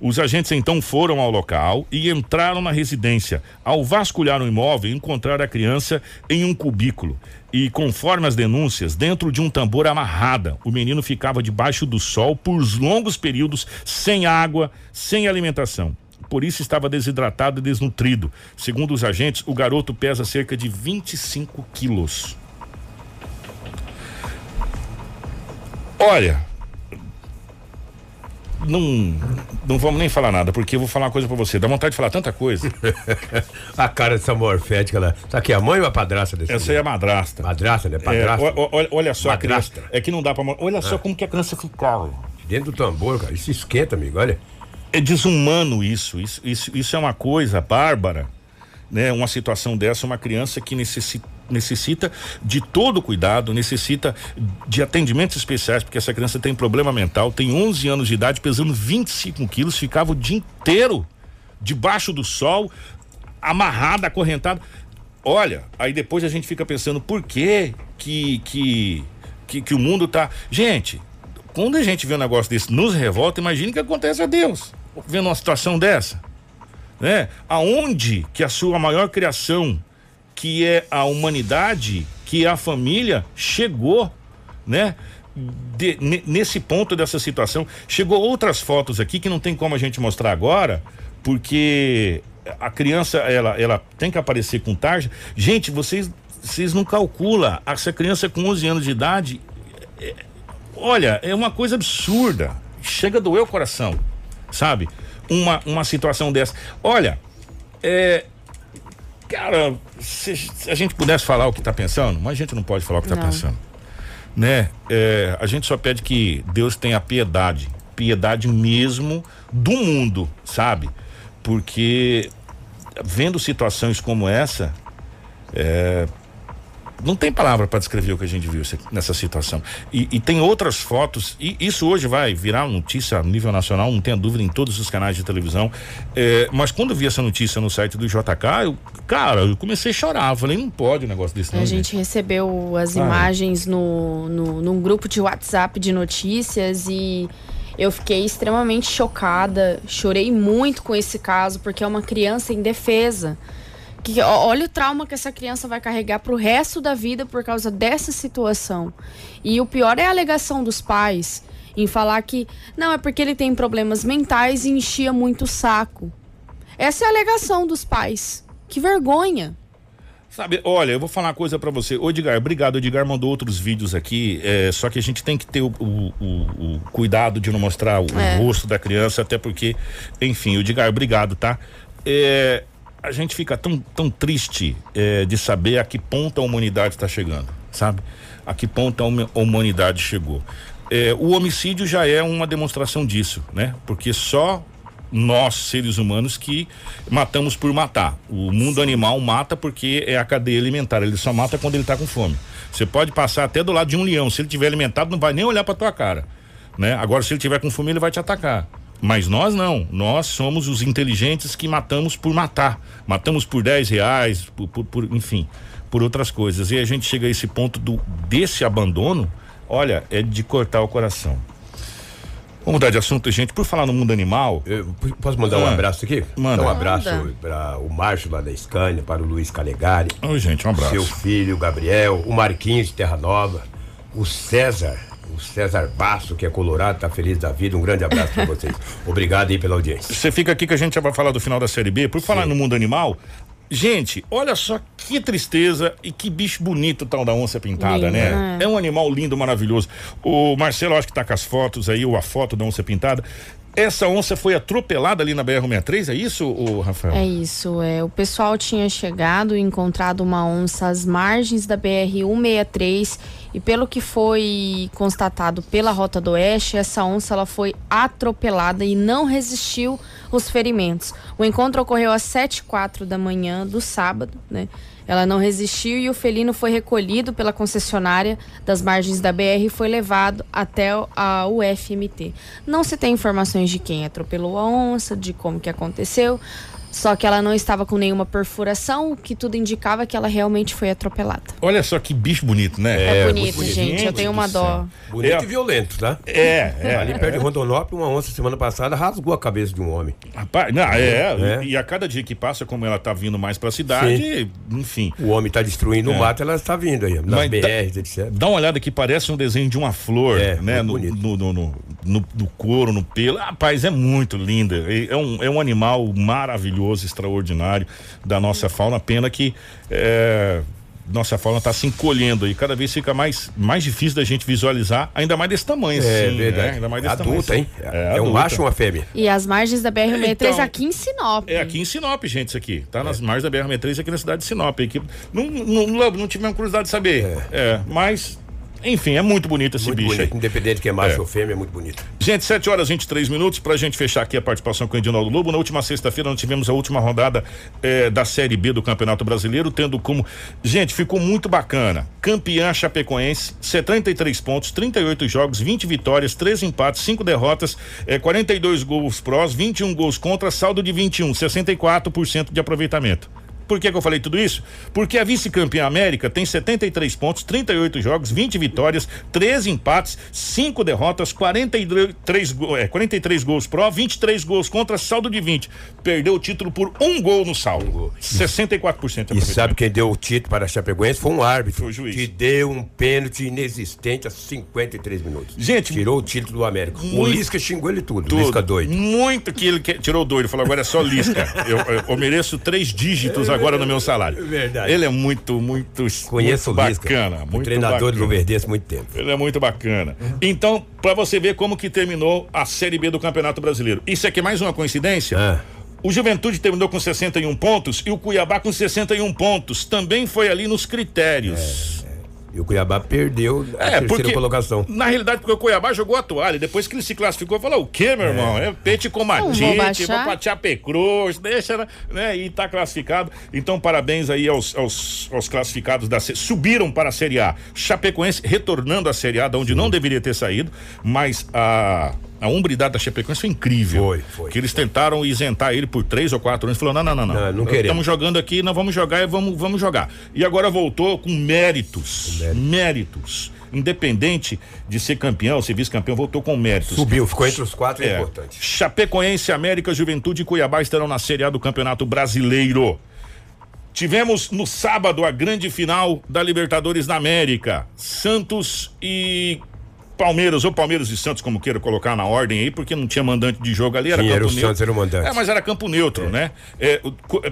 Os agentes então foram ao local e entraram na residência. Ao vasculhar o imóvel, encontraram a criança em um cubículo. E conforme as denúncias, dentro de um tambor amarrada, o menino ficava debaixo do sol por longos períodos, sem água, sem alimentação. Por isso estava desidratado e desnutrido. Segundo os agentes, o garoto pesa cerca de 25 quilos. Olha, não, não vamos nem falar nada, porque eu vou falar uma coisa pra você. Dá vontade de falar tanta coisa. a cara dessa morfética lá. Tá aqui a mãe ou a padrasta desse Essa aí é a madrasta. Madrasta, né? Padrasta. É, olha, olha só, madrasta. Criança, é que não dá pra. Olha ah. só como que a criança ficava. Dentro do tambor, cara. Isso esquenta, amigo, olha. É desumano isso. Isso, isso, isso é uma coisa bárbara. Né? Uma situação dessa, uma criança que necessita necessita de todo cuidado, necessita de atendimentos especiais, porque essa criança tem problema mental, tem 11 anos de idade, pesando 25 quilos, ficava o dia inteiro debaixo do sol, amarrada, acorrentada. Olha, aí depois a gente fica pensando por que que, que, que, que o mundo tá. Gente, quando a gente vê um negócio desse nos revolta, imagine que acontece a Deus vendo uma situação dessa. Né? Aonde que a sua maior criação que é a humanidade, que é a família, chegou, né? De, nesse ponto dessa situação. Chegou outras fotos aqui que não tem como a gente mostrar agora, porque a criança, ela, ela tem que aparecer com tarja. Gente, vocês, vocês não calculam. Essa criança com 11 anos de idade, é, olha, é uma coisa absurda. Chega a doer o coração, sabe? Uma, uma situação dessa. Olha, é, Cara, se, se, a gente pudesse falar o que está pensando, mas a gente não pode falar o que está pensando. Né? É, a gente só pede que Deus tenha piedade, piedade mesmo do mundo, sabe? Porque vendo situações como essa, é, não tem palavra para descrever o que a gente viu nessa situação. E, e, tem outras fotos, e isso hoje vai virar notícia a nível nacional, não tenha dúvida, em todos os canais de televisão. É, mas quando eu vi essa notícia no site do JK, eu, cara, eu comecei a chorar. Falei, não pode um negócio desse. Não, a gente, gente recebeu as ah. imagens no, no, num grupo de WhatsApp de notícias e. Eu fiquei extremamente chocada, chorei muito com esse caso, porque é uma criança indefesa que olha o trauma que essa criança vai carregar pro resto da vida por causa dessa situação. E o pior é a alegação dos pais em falar que não é porque ele tem problemas mentais e enchia muito o saco. Essa é a alegação dos pais. Que vergonha. Sabe, olha, eu vou falar uma coisa para você. O Edgar, obrigado. O Edgar mandou outros vídeos aqui, é, só que a gente tem que ter o, o, o, o cuidado de não mostrar o, é. rosto da criança, até porque, enfim, o Edgar, obrigado, tá? É, a gente fica tão, tão triste é, de saber a que ponto a humanidade está chegando, sabe? A que ponto a humanidade chegou. É, o homicídio já é uma demonstração disso, né? Porque só nós, seres humanos, que matamos por matar. O mundo animal mata porque é a cadeia alimentar. Ele só mata quando ele está com fome. Você pode passar até do lado de um leão. Se ele tiver alimentado, não vai nem olhar para tua cara. Né? Agora, se ele tiver com fome, ele vai te atacar. Mas nós não, nós somos os inteligentes que matamos por matar. Matamos por 10 reais, por, por, por, enfim, por outras coisas. E a gente chega a esse ponto do, desse abandono, olha, é de cortar o coração. Vamos mudar de assunto, gente. Por falar no mundo animal. Eu, posso mandar ah, um abraço aqui? Manda. um abraço para o Márcio lá da Scania, para o Luiz Calegari. Oi, gente, um abraço. Seu filho, Gabriel, o Marquinhos de Terra Nova, o César o César Basso, que é colorado, tá feliz da vida. Um grande abraço para vocês. Obrigado aí pela audiência. Você fica aqui que a gente já vai falar do final da Série B. Por falar Sim. no mundo animal, Gente, olha só que tristeza e que bicho bonito tal da onça pintada, lindo, né? né? É um animal lindo, maravilhoso. O Marcelo, acho que tá com as fotos aí, ou a foto da onça pintada. Essa onça foi atropelada ali na BR-63, é isso, o Rafael? É isso. É, o pessoal tinha chegado e encontrado uma onça às margens da BR-163 e pelo que foi constatado pela Rota do Oeste, essa onça ela foi atropelada e não resistiu aos ferimentos. O encontro ocorreu às 7 h da manhã do sábado, né? Ela não resistiu e o felino foi recolhido pela concessionária das margens da BR e foi levado até a UFMT. Não se tem informações de quem atropelou a onça, de como que aconteceu. Só que ela não estava com nenhuma perfuração, o que tudo indicava que ela realmente foi atropelada. Olha só que bicho bonito, né? É, é bonito, bonito, gente. Eu tenho uma dó. Bonito é. e violento, tá? É, é. Ali perto de Rondonópolis, uma onça semana passada rasgou a cabeça de um homem. Rapaz, não, é. é. E, a cada dia que passa, como ela tá vindo mais pra cidade, Sim. enfim. O homem tá destruindo é. o mato, ela está vindo aí, nas Mas BRs, dá, etc. Dá uma olhada que parece um desenho de uma flor, é, né? No, no, no, no, no, couro, no pelo. Rapaz, é muito linda. É um, é um animal maravilhoso, extraordinário da nossa fauna. Pena que é, nossa fauna está se encolhendo aí. Cada vez fica mais, mais difícil da gente visualizar, ainda mais desse tamanho. É assim, verdade. Né? Ainda mais desse adulta, tamanho, hein? É, é um macho ou uma fêmea? E as margens da BR-63 então, aqui em Sinop. É aqui em Sinop, gente, isso aqui. Tá é. nas margens da BR-63 aqui na cidade de Sinop. Aqui, não, não, não, não tivemos curiosidade de saber. É. é mas enfim, é muito bonito esse muito bicho. Bonito, independente que é macho é. ou fêmea, é muito bonito. Gente, 7 horas e 23 minutos pra gente fechar aqui a participação com o Edinaldo Lobo. Na última sexta-feira nós tivemos a última rodada eh, da Série B do Campeonato Brasileiro, tendo como. Gente, ficou muito bacana. Campeã Chapecoense, 73 pontos, 38 jogos, 20 vitórias, 3 empates, 5 derrotas, eh, 42 gols prós, 21 gols contra, saldo de 21, 64% de aproveitamento. Por que, que eu falei tudo isso? Porque a vice-campeã América tem 73 pontos, 38 jogos, 20 vitórias, 13 empates, 5 derrotas, 43, é, 43 gols pró, 23 gols contra, saldo de 20. Perdeu o título por um gol no saldo. Um gol. 64% E sabe quem deu o título para a Chapecoense? Foi um árbitro. Foi o juiz. Que deu um pênalti inexistente a 53 minutos. Gente. Tirou o título do América. Muito, o Lisca xingou ele tudo. tudo. Lisca doido. Muito que ele que, tirou doido. Falou, agora é só Lisca. eu, eu, eu mereço três dígitos agora no meu salário. Verdade. Ele é muito, muito, Conheço muito bacana. Muito treinador bacana. do Verdense há muito tempo. Ele é muito bacana. Então, para você ver como que terminou a Série B do Campeonato Brasileiro. Isso aqui é mais uma coincidência? Ah. O Juventude terminou com 61 pontos e o Cuiabá com 61 pontos. Também foi ali nos critérios. É. E o Cuiabá perdeu a é, terceira porque, colocação. Na realidade, porque o Cuiabá jogou a toalha. Depois que ele se classificou, falou: o quê, meu é. irmão? É peixe com matite, vou pra Chapecruz, deixa, né? E tá classificado. Então, parabéns aí aos, aos, aos classificados da Subiram para a Série A. Chapecoense retornando à Série A, de onde Sim. não deveria ter saído, mas a a umbridade da Chapecoense foi incrível. Foi, foi. Que eles foi. tentaram isentar ele por três ou quatro anos. Falou: não, não, não, não. Não, não queremos. Estamos jogando aqui, não vamos jogar e vamos, vamos jogar. E agora voltou com méritos. Mérito. Méritos. Independente de ser campeão, ser vice-campeão, voltou com méritos. Subiu, ficou entre os quatro, é, é importante. Chapecoense, América, Juventude e Cuiabá estarão na Série A do Campeonato Brasileiro. Tivemos no sábado a grande final da Libertadores da América. Santos e Palmeiras, ou Palmeiras e Santos, como queira colocar na ordem aí, porque não tinha mandante de jogo ali, era Sim, campo era o neutro. Santos, era o mandante. É, mas era campo neutro, é. né? É,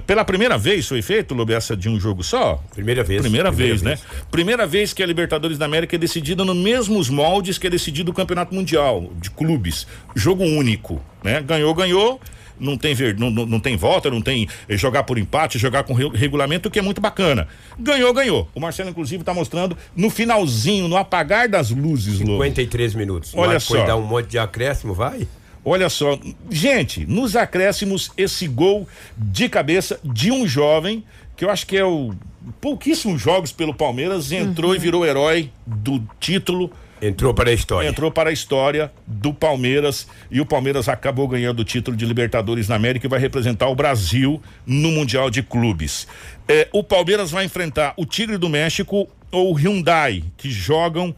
pela primeira vez foi feito, Lobo, essa de um jogo só? Primeira vez. Primeira, primeira vez, vez, né? Primeira vez que a Libertadores da América é decidida nos mesmos moldes que é decidido o Campeonato Mundial de Clubes. Jogo único, né? Ganhou, ganhou não tem, ver, não, não, não tem volta, não tem eh, jogar por empate, jogar com regulamento, que é muito bacana. Ganhou, ganhou. O Marcelo, inclusive, está mostrando no finalzinho, no apagar das luzes, 53 minutos. Olha só. Foi dar um monte de acréscimo, vai? Olha só, gente, nos acréscimos, esse gol de cabeça de um jovem, que eu acho que é o pouquíssimos jogos pelo Palmeiras, entrou uhum. e virou herói do título Entrou para a história. Entrou para a história do Palmeiras e o Palmeiras acabou ganhando o título de Libertadores na América e vai representar o Brasil no Mundial de Clubes. É, o Palmeiras vai enfrentar o Tigre do México ou o Hyundai, que jogam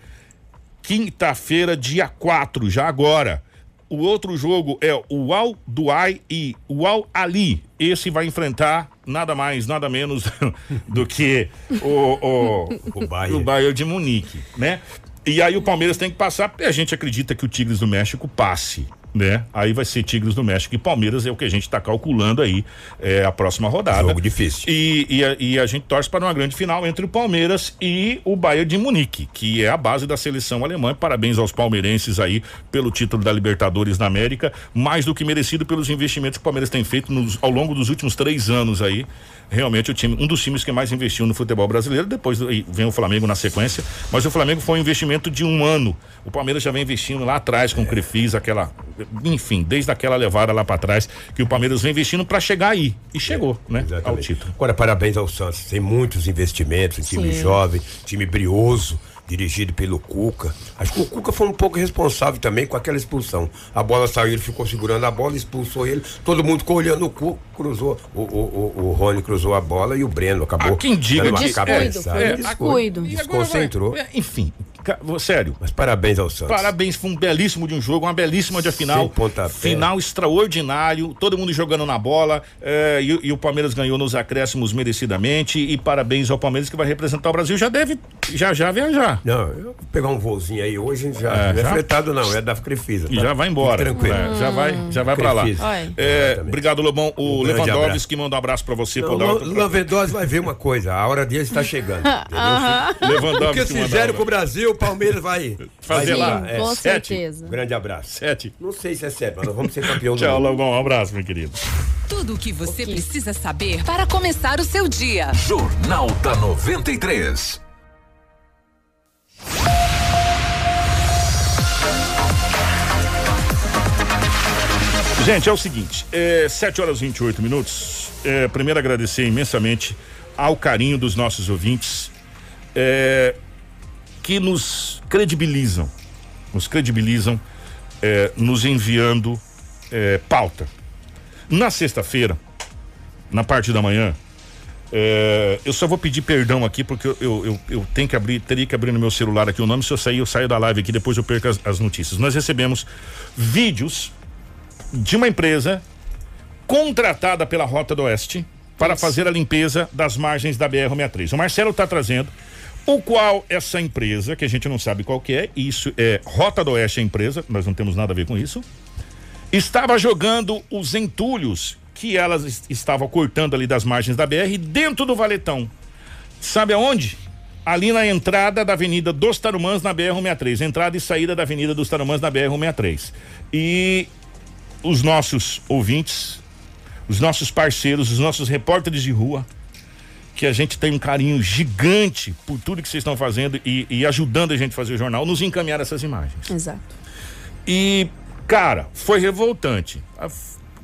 quinta-feira, dia 4, já agora. O outro jogo é o Al Duai e o Al Ali. Esse vai enfrentar nada mais, nada menos do que o, o, o, Bayern. o Bayern de Munique, né? E aí o Palmeiras tem que passar, porque a gente acredita que o Tigres do México passe. né? Aí vai ser Tigres do México e Palmeiras é o que a gente está calculando aí é, a próxima rodada. Jogo difícil. E, e, a, e, a, gente torce para uma grande final entre o Palmeiras e o Bayern de Munique, que é a base da seleção alemã. Parabéns aos palmeirenses aí pelo título da Libertadores na América, mais do que merecido pelos investimentos que o Palmeiras tem feito nos, ao longo dos últimos três anos aí realmente o time, um dos times que mais investiu no futebol brasileiro. Depois vem o Flamengo na sequência, mas o Flamengo foi um investimento de um ano. O Palmeiras já vem investindo lá atrás com o Crefis, aquela, enfim, desde aquela levada lá para trás que o Palmeiras vem investindo para chegar aí e chegou, é, né, exatamente. ao título. Agora parabéns ao Santos, tem muitos investimentos, um time Sim. jovem, time brioso dirigido pelo Cuca. Acho que o Cuca foi um pouco responsável também com aquela expulsão. A bola saiu, ele ficou segurando a bola, expulsou ele, todo mundo ficou olhando o Cuca, cruzou, o, o, o, o Rony cruzou a bola e o Breno acabou. Ah, quem diga que descuido, é, descuido. Desconcentrou. É, enfim, sério. Mas parabéns ao Santos. Parabéns, foi um belíssimo de um jogo, uma belíssima de final. Final extraordinário, todo mundo jogando na bola é, e, e, o Palmeiras ganhou nos acréscimos merecidamente e parabéns ao Palmeiras que vai representar o Brasil, já deve já já viajar. Não, eu vou pegar um voozinho aí hoje já, é, não é fretado não, é da Crefisa. Tá? E já vai embora. Tranquilo. É, já vai, já vai para lá. É, obrigado, Lobão. O um Lewandowski manda um abraço para você. Não, o Lewandowski vai ver uma coisa, a hora dele está chegando. Lewandowski. O que fizeram com o Brasil, Palmeiras vai fazer Sim, lá. É, com sete. certeza. Grande abraço. Sete. Não sei se é sete, mas nós vamos ser campeão Tchau, Lobão. Um abraço, meu querido. Tudo o que você okay. precisa saber para começar o seu dia. Jornal da 93. Gente, é o seguinte, é, 7 horas e 28 minutos. É, primeiro agradecer imensamente ao carinho dos nossos ouvintes. É, que nos credibilizam, nos credibilizam, é, nos enviando é, pauta. Na sexta-feira, na parte da manhã, é, eu só vou pedir perdão aqui porque eu, eu, eu, eu, tenho que abrir, teria que abrir no meu celular aqui o nome. Se eu sair, eu saio da live aqui, depois eu perco as, as notícias. Nós recebemos vídeos de uma empresa contratada pela Rota do Oeste para fazer a limpeza das margens da BR-63. O Marcelo está trazendo o qual essa empresa, que a gente não sabe qual que é, isso é Rota do Oeste a empresa, nós não temos nada a ver com isso, estava jogando os entulhos que elas estavam cortando ali das margens da BR dentro do valetão. Sabe aonde? Ali na entrada da Avenida dos Tarumãs na BR-163, entrada e saída da Avenida dos Tarumãs na BR-163. E os nossos ouvintes, os nossos parceiros, os nossos repórteres de rua, que a gente tem um carinho gigante por tudo que vocês estão fazendo e, e, ajudando a gente a fazer o jornal, nos encaminhar essas imagens. Exato. E, cara, foi revoltante. A,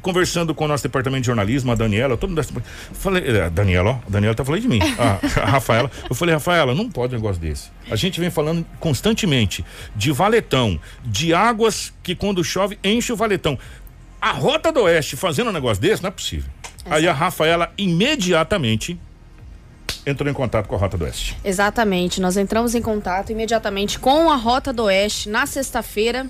conversando com o nosso departamento de jornalismo, a Daniela, todo mundo. Falei, a é, Daniela, ó, a Daniela tá falando de mim. A, a Rafaela, eu falei, Rafaela, não pode um negócio desse. A gente vem falando constantemente de valetão, de águas que quando chove enche o valetão. A Rota do Oeste fazendo um negócio desse, não é possível. Exato. Aí a Rafaela imediatamente entrou em contato com a Rota do Oeste. Exatamente, nós entramos em contato imediatamente com a Rota do Oeste na sexta-feira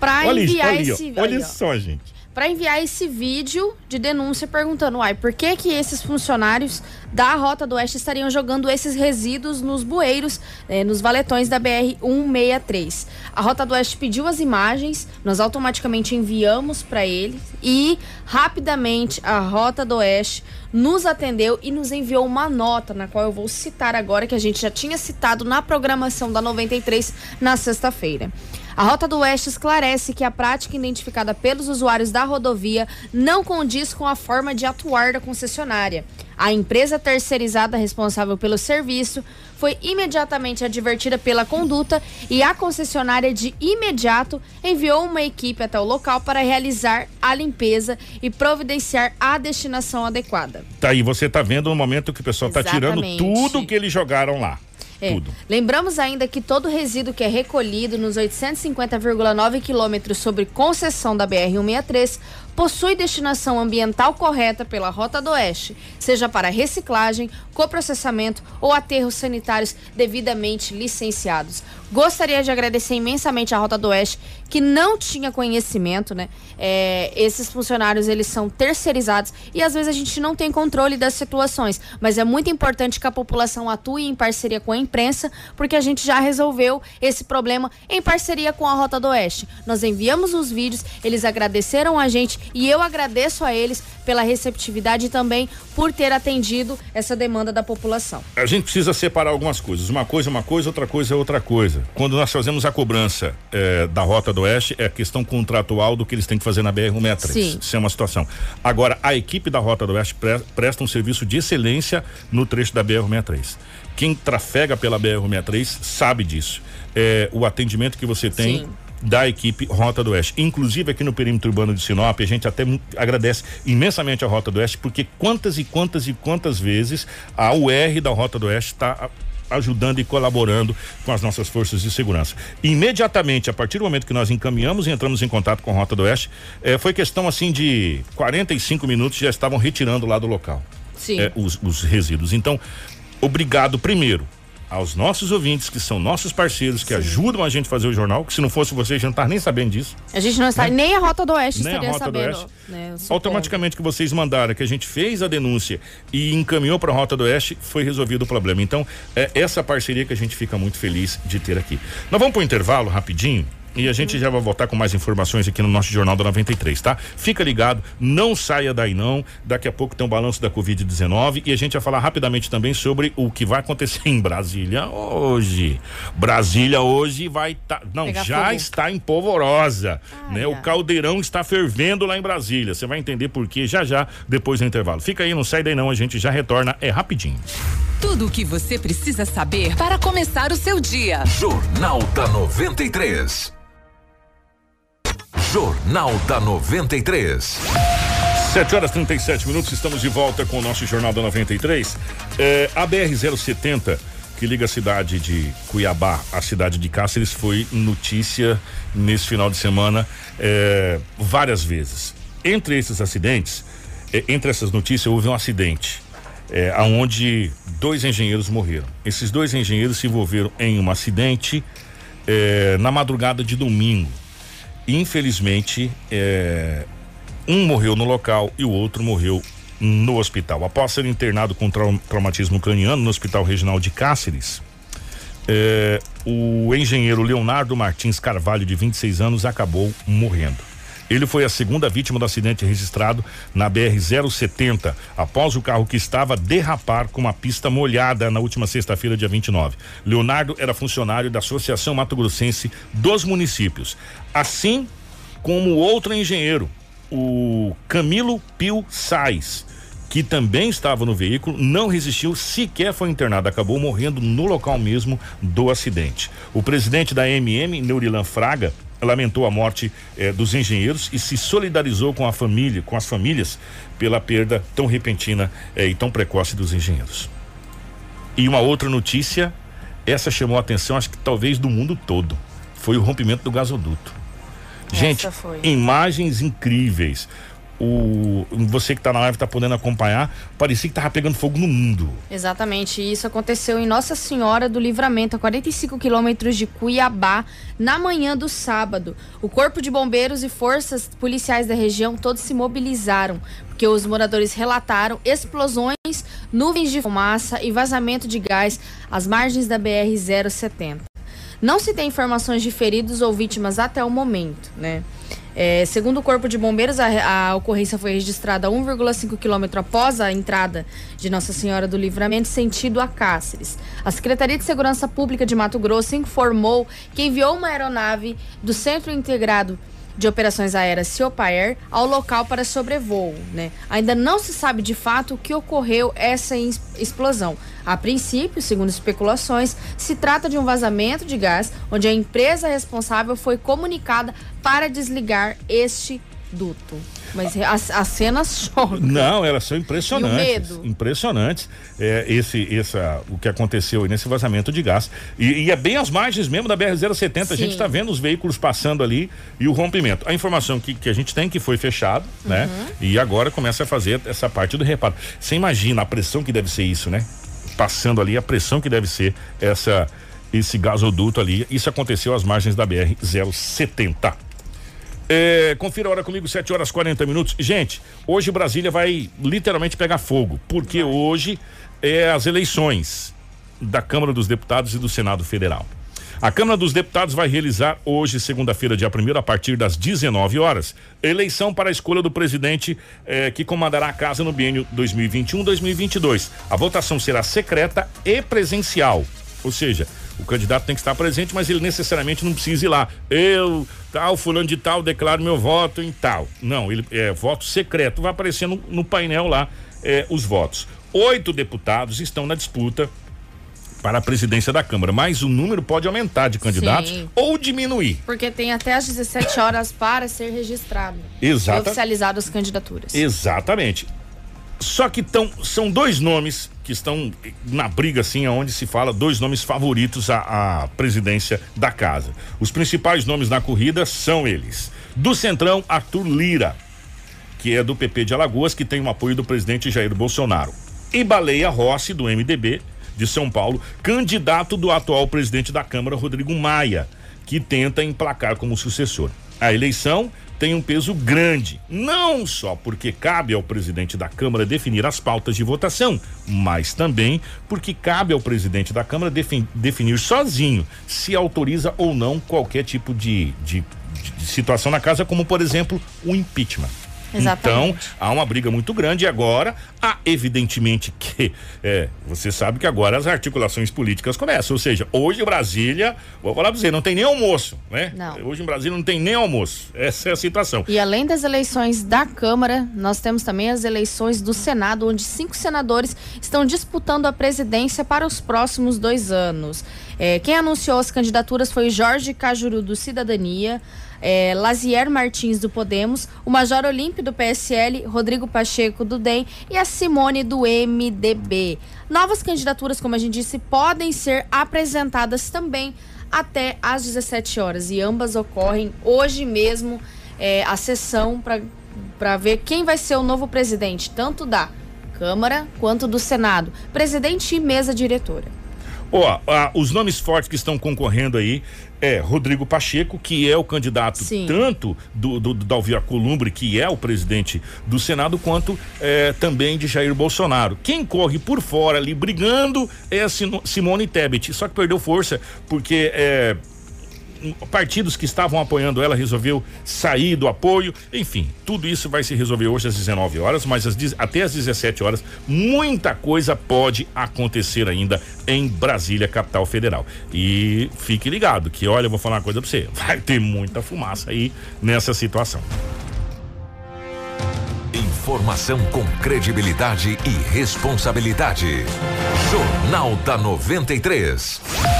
para enviar olha, esse olha, olha só, gente para enviar esse vídeo de denúncia perguntando, uai, por que que esses funcionários da Rota do Oeste estariam jogando esses resíduos nos bueiros, eh, nos valetões da BR 163? A Rota do Oeste pediu as imagens, nós automaticamente enviamos para eles e rapidamente a Rota do Oeste nos atendeu e nos enviou uma nota, na qual eu vou citar agora, que a gente já tinha citado na programação da 93 na sexta-feira. A Rota do Oeste esclarece que a prática identificada pelos usuários da rodovia não condiz com a forma de atuar da concessionária. A empresa terceirizada responsável pelo serviço foi imediatamente advertida pela conduta e a concessionária de imediato enviou uma equipe até o local para realizar a limpeza e providenciar a destinação adequada. Tá aí, você tá vendo no momento que o pessoal está tirando tudo que eles jogaram lá. É. Tudo. Lembramos ainda que todo resíduo que é recolhido nos 850,9 quilômetros sobre concessão da BR-163 possui destinação ambiental correta pela Rota do Oeste, seja para reciclagem, coprocessamento ou aterros sanitários devidamente licenciados. Gostaria de agradecer imensamente a Rota do Oeste, que não tinha conhecimento, né? É, esses funcionários, eles são terceirizados e às vezes a gente não tem controle das situações, mas é muito importante que a população atue em parceria com a imprensa, porque a gente já resolveu esse problema em parceria com a Rota do Oeste. Nós enviamos os vídeos, eles agradeceram a gente e eu agradeço a eles pela receptividade e também por ter atendido essa demanda da população. A gente precisa separar algumas coisas. Uma coisa é uma coisa, outra coisa é outra coisa. Quando nós fazemos a cobrança é, da Rota do Oeste, é a questão contratual do que eles têm que fazer na BR-163. Sim. Isso é uma situação. Agora, a equipe da Rota do Oeste pre presta um serviço de excelência no trecho da BR-163. Quem trafega pela BR-163 sabe disso. É, o atendimento que você tem Sim da equipe Rota do Oeste. Inclusive aqui no perímetro urbano de Sinop, a gente até agradece imensamente a Rota do Oeste, porque quantas e quantas e quantas vezes a UR da Rota do Oeste está ajudando e colaborando com as nossas forças de segurança. Imediatamente, a partir do momento que nós encaminhamos e entramos em contato com a Rota do Oeste, eh, foi questão assim de 45 minutos já estavam retirando lá do local eh, os, os resíduos. Então, obrigado primeiro aos nossos ouvintes, que são nossos parceiros, que Sim. ajudam a gente a fazer o jornal, que se não fosse vocês, a gente não tá nem sabendo disso. A gente não está, né? nem a Rota do Oeste nem estaria a Rota sabendo. Do Oeste. Né, Automaticamente que vocês mandaram, que a gente fez a denúncia e encaminhou para a Rota do Oeste, foi resolvido o problema. Então, é essa parceria que a gente fica muito feliz de ter aqui. Nós vamos para o intervalo rapidinho. E a gente já vai voltar com mais informações aqui no nosso Jornal da 93, tá? Fica ligado, não saia daí não. Daqui a pouco tem um balanço da Covid-19 e a gente vai falar rapidamente também sobre o que vai acontecer em Brasília hoje. Brasília hoje vai estar. Tá, não, Pegar já fogo. está em polvorosa, né? O caldeirão está fervendo lá em Brasília. Você vai entender por quê já já, depois do intervalo. Fica aí, não sai daí não, a gente já retorna, é rapidinho. Tudo o que você precisa saber para começar o seu dia. Jornal da 93. Jornal da 93. 7 horas 37 minutos, estamos de volta com o nosso Jornal da 93. É, a BR-070, que liga a cidade de Cuiabá à cidade de Cáceres, foi notícia nesse final de semana é, várias vezes. Entre esses acidentes, é, entre essas notícias, houve um acidente. É, onde dois engenheiros morreram. Esses dois engenheiros se envolveram em um acidente é, na madrugada de domingo infelizmente, é, um morreu no local e o outro morreu no hospital. Após ser internado com trau traumatismo craniano no Hospital Regional de Cáceres, é, o engenheiro Leonardo Martins Carvalho, de 26 anos, acabou morrendo. Ele foi a segunda vítima do acidente registrado na BR-070, após o carro que estava derrapar com uma pista molhada na última sexta-feira, dia 29. Leonardo era funcionário da Associação Mato Grossense dos Municípios, assim como outro engenheiro, o Camilo Pio Sais que também estava no veículo, não resistiu, sequer foi internado, acabou morrendo no local mesmo do acidente. O presidente da MM, Neurilan Fraga, lamentou a morte eh, dos engenheiros e se solidarizou com a família, com as famílias, pela perda tão repentina eh, e tão precoce dos engenheiros. E uma outra notícia, essa chamou a atenção, acho que talvez do mundo todo, foi o rompimento do gasoduto. Gente, imagens incríveis o você que está na live está podendo acompanhar, parecia que tava pegando fogo no mundo. Exatamente, isso aconteceu em Nossa Senhora do Livramento, a 45 quilômetros de Cuiabá, na manhã do sábado. O Corpo de Bombeiros e forças policiais da região todos se mobilizaram, porque os moradores relataram explosões, nuvens de fumaça e vazamento de gás às margens da BR 070. Não se tem informações de feridos ou vítimas até o momento, né? É, segundo o Corpo de Bombeiros, a, a ocorrência foi registrada a 1,5 quilômetro após a entrada de Nossa Senhora do Livramento, sentido a Cáceres. A Secretaria de Segurança Pública de Mato Grosso informou que enviou uma aeronave do Centro Integrado de Operações Aéreas Ciopaer ao local para sobrevoo. Né? Ainda não se sabe de fato o que ocorreu essa explosão. A princípio, segundo especulações, se trata de um vazamento de gás onde a empresa responsável foi comunicada para desligar este duto. Mas as, as cenas chocam. Não, elas são impressionantes. E o medo. Impressionantes. É, esse, essa, o que aconteceu nesse vazamento de gás. E, e, é bem as margens mesmo da BR-070. A gente está vendo os veículos passando ali e o rompimento. A informação que, que a gente tem que foi fechado, né? uhum. né? E agora começa a fazer essa parte do reparo. Você imagina a pressão que deve ser isso, né? Passando ali, a pressão que deve ser essa esse gasoduto ali. Isso aconteceu às margens da BR 070. É, confira a hora comigo, 7 horas 40 minutos. Gente, hoje Brasília vai literalmente pegar fogo, porque hoje é as eleições da Câmara dos Deputados e do Senado Federal. A Câmara dos Deputados vai realizar hoje, segunda-feira, dia 1 a partir das 19 horas, eleição para a escolha do presidente eh, que comandará a casa no biênio 2021-2022. A votação será secreta e presencial, ou seja, o candidato tem que estar presente, mas ele necessariamente não precisa ir lá. Eu, tal, fulano de tal, declaro meu voto em tal. Não, ele é voto secreto. Vai aparecer no, no painel lá é, os votos. Oito deputados estão na disputa para a presidência da Câmara, mas o número pode aumentar de candidatos Sim. ou diminuir. Porque tem até às 17 horas para ser registrado. Exato. oficializado as candidaturas. Exatamente. Só que tão, são dois nomes que estão na briga, assim, onde se fala dois nomes favoritos à, à presidência da casa. Os principais nomes na corrida são eles: do Centrão, Arthur Lira, que é do PP de Alagoas, que tem o apoio do presidente Jair Bolsonaro. E Baleia Rossi, do MDB de São Paulo, candidato do atual presidente da Câmara, Rodrigo Maia, que tenta emplacar como sucessor. A eleição tem um peso grande, não só porque cabe ao presidente da Câmara definir as pautas de votação, mas também porque cabe ao presidente da Câmara definir sozinho se autoriza ou não qualquer tipo de, de, de situação na casa, como por exemplo o impeachment. Exatamente. Então, há uma briga muito grande e agora há evidentemente que é, você sabe que agora as articulações políticas começam, ou seja, hoje em Brasília, vou falar pra você, não tem nem almoço, né? Não. Hoje em Brasília não tem nem almoço. Essa é a situação. E além das eleições da Câmara, nós temos também as eleições do Senado, onde cinco senadores estão disputando a presidência para os próximos dois anos. É, quem anunciou as candidaturas foi Jorge Cajuru do Cidadania é, Lazier Martins do Podemos, o Major Olímpio do PSL, Rodrigo Pacheco do DEM e a Simone do MDB. Novas candidaturas, como a gente disse, podem ser apresentadas também até às 17 horas e ambas ocorrem hoje mesmo é, a sessão para ver quem vai ser o novo presidente, tanto da Câmara quanto do Senado, presidente e mesa diretora. Oh, os nomes fortes que estão concorrendo aí é Rodrigo Pacheco, que é o candidato Sim. tanto do, do, do Dalvi Alcolumbre, que é o presidente do Senado, quanto é, também de Jair Bolsonaro. Quem corre por fora ali brigando é a Simone Tebet, só que perdeu força porque é, partidos que estavam apoiando ela resolveu sair do apoio. Enfim, tudo isso vai se resolver hoje às 19 horas, mas até às 17 horas muita coisa pode acontecer ainda em Brasília, capital federal. E fique ligado que, olha, eu vou falar uma coisa pra você, vai ter muita fumaça aí nessa situação. Informação com credibilidade e responsabilidade. Jornal da 93.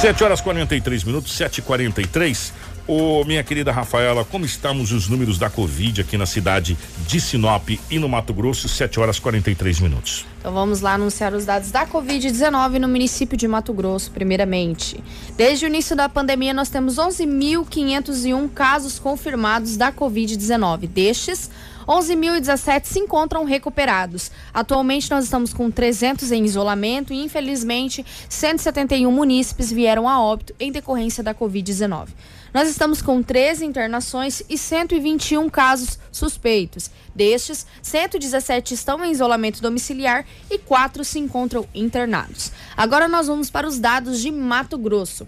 7 horas 43 minutos, 7 e 43 Ô, minha querida Rafaela, como estamos os números da Covid aqui na cidade de Sinop e no Mato Grosso, 7 horas 43 minutos. Então vamos lá anunciar os dados da Covid-19 no município de Mato Grosso, primeiramente. Desde o início da pandemia, nós temos 11.501 casos confirmados da Covid-19. Destes, 11.017 se encontram recuperados. Atualmente nós estamos com 300 em isolamento e infelizmente 171 munícipes vieram a óbito em decorrência da Covid-19. Nós estamos com 13 internações e 121 casos suspeitos. Destes, 117 estão em isolamento domiciliar e 4 se encontram internados. Agora nós vamos para os dados de Mato Grosso.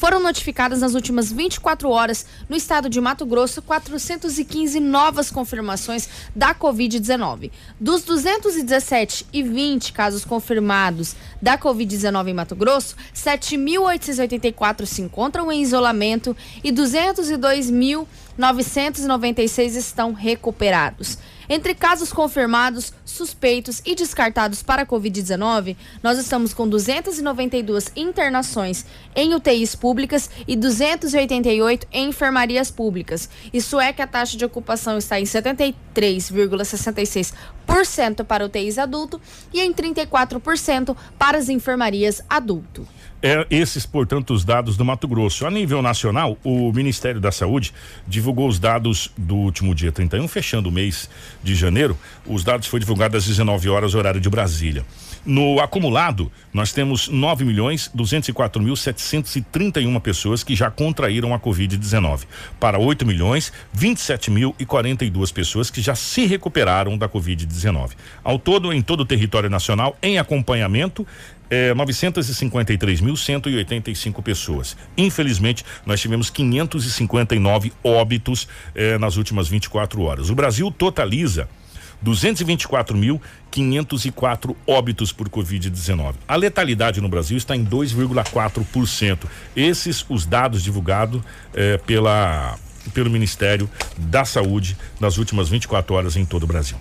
Foram notificadas nas últimas 24 horas no estado de Mato Grosso 415 novas confirmações da Covid-19. Dos 217 e 20 casos confirmados da Covid-19 em Mato Grosso, 7.884 se encontram em isolamento e 202.996 estão recuperados. Entre casos confirmados, suspeitos e descartados para a Covid-19, nós estamos com 292 internações em UTIs públicas e 288 em enfermarias públicas. Isso é que a taxa de ocupação está em 73,66% para UTIs adulto e em 34% para as enfermarias adulto. É, esses, portanto, os dados do Mato Grosso. A nível nacional, o Ministério da Saúde divulgou os dados do último dia 31, fechando o mês de janeiro. Os dados foram divulgados às 19 horas, horário de Brasília. No acumulado, nós temos 9 milhões 204 mil 731 pessoas que já contraíram a Covid-19. Para 8 milhões 27 mil e 42 pessoas que já se recuperaram da Covid-19. Ao todo, em todo o território nacional, em acompanhamento, é, 953.185 pessoas. Infelizmente, nós tivemos 559 óbitos é, nas últimas 24 horas. O Brasil totaliza 224.504 óbitos por Covid-19. A letalidade no Brasil está em 2,4%. Esses os dados divulgados é, pela pelo Ministério da Saúde nas últimas 24 horas em todo o Brasil.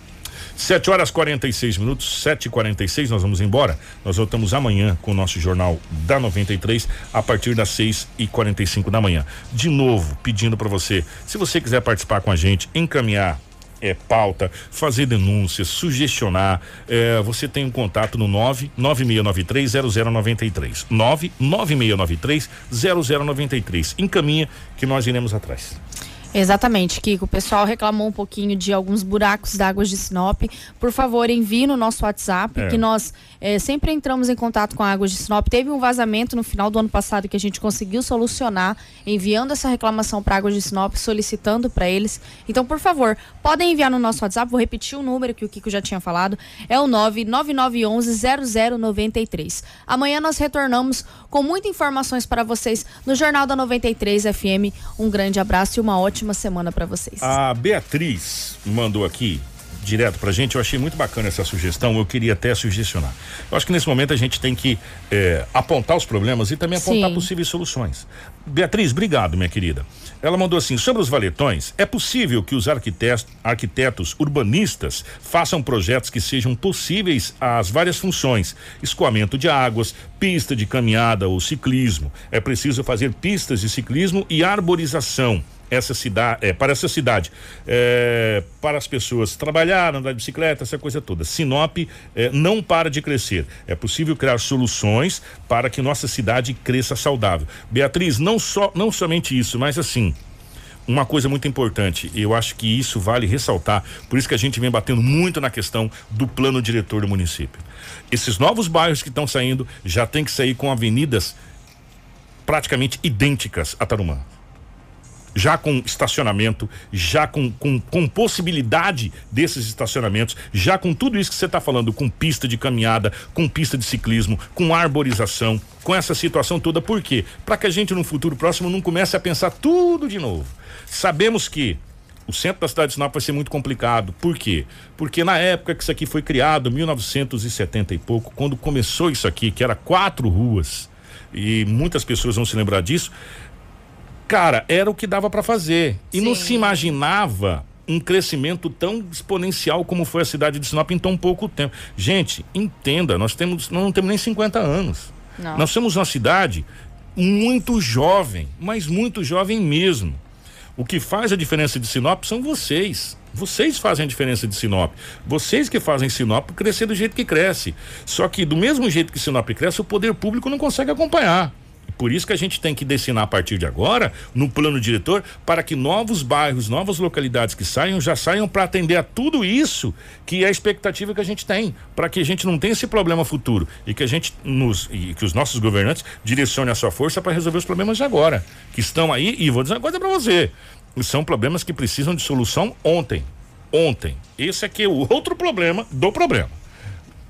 7 horas 46 minutos, 7 e 46 nós vamos embora. Nós voltamos amanhã com o nosso jornal da 93 a partir das 6 e 45 da manhã. De novo, pedindo para você, se você quiser participar com a gente, encaminhar é, pauta, fazer denúncias, sugestionar, é, você tem um contato no 99693 0093. 99693 0093. Encaminha que nós iremos atrás. Exatamente, Kiko. O pessoal reclamou um pouquinho de alguns buracos d'águas de Sinop. Por favor, envie no nosso WhatsApp, é. que nós é, sempre entramos em contato com a Águas de Sinop. Teve um vazamento no final do ano passado que a gente conseguiu solucionar, enviando essa reclamação para Águas de Sinop, solicitando para eles. Então, por favor, podem enviar no nosso WhatsApp. Vou repetir o número que o Kiko já tinha falado. É o 99911-0093. Amanhã nós retornamos com muitas informações para vocês no Jornal da 93 FM. Um grande abraço e uma ótima semana para vocês. A Beatriz mandou aqui direto pra gente, eu achei muito bacana essa sugestão, eu queria até sugestionar. Eu acho que nesse momento a gente tem que é, apontar os problemas e também apontar Sim. possíveis soluções. Beatriz, obrigado, minha querida. Ela mandou assim: sobre os valetões, é possível que os arquitetos, arquitetos urbanistas façam projetos que sejam possíveis às várias funções: escoamento de águas, pista de caminhada ou ciclismo. É preciso fazer pistas de ciclismo e arborização essa cidade, é, para essa cidade, é, para as pessoas trabalhar, andar de bicicleta, essa coisa toda. Sinop é, não para de crescer. É possível criar soluções para que nossa cidade cresça saudável. Beatriz, não só, não somente isso, mas assim, uma coisa muito importante, eu acho que isso vale ressaltar, por isso que a gente vem batendo muito na questão do plano diretor do município. Esses novos bairros que estão saindo já tem que sair com avenidas praticamente idênticas a Tarumã já com estacionamento, já com, com, com possibilidade desses estacionamentos, já com tudo isso que você está falando, com pista de caminhada, com pista de ciclismo, com arborização, com essa situação toda. Por quê? Para que a gente no futuro próximo não comece a pensar tudo de novo. Sabemos que o centro da cidade de Sinop vai ser muito complicado. Por quê? Porque na época que isso aqui foi criado, 1970 e pouco, quando começou isso aqui, que era quatro ruas, e muitas pessoas vão se lembrar disso, Cara, era o que dava para fazer. E Sim. não se imaginava um crescimento tão exponencial como foi a cidade de Sinop em tão pouco tempo. Gente, entenda, nós temos, nós não temos nem 50 anos. Não. Nós somos uma cidade muito jovem, mas muito jovem mesmo. O que faz a diferença de Sinop são vocês. Vocês fazem a diferença de Sinop. Vocês que fazem Sinop crescer do jeito que cresce. Só que do mesmo jeito que Sinop cresce, o poder público não consegue acompanhar. Por isso que a gente tem que destinar a partir de agora, no plano diretor, para que novos bairros, novas localidades que saiam, já saiam para atender a tudo isso que é a expectativa que a gente tem, para que a gente não tenha esse problema futuro e que a gente nos e que os nossos governantes direcionem a sua força para resolver os problemas de agora, que estão aí e vou dizer uma coisa para você, são problemas que precisam de solução ontem. Ontem. Esse aqui é o outro problema do problema.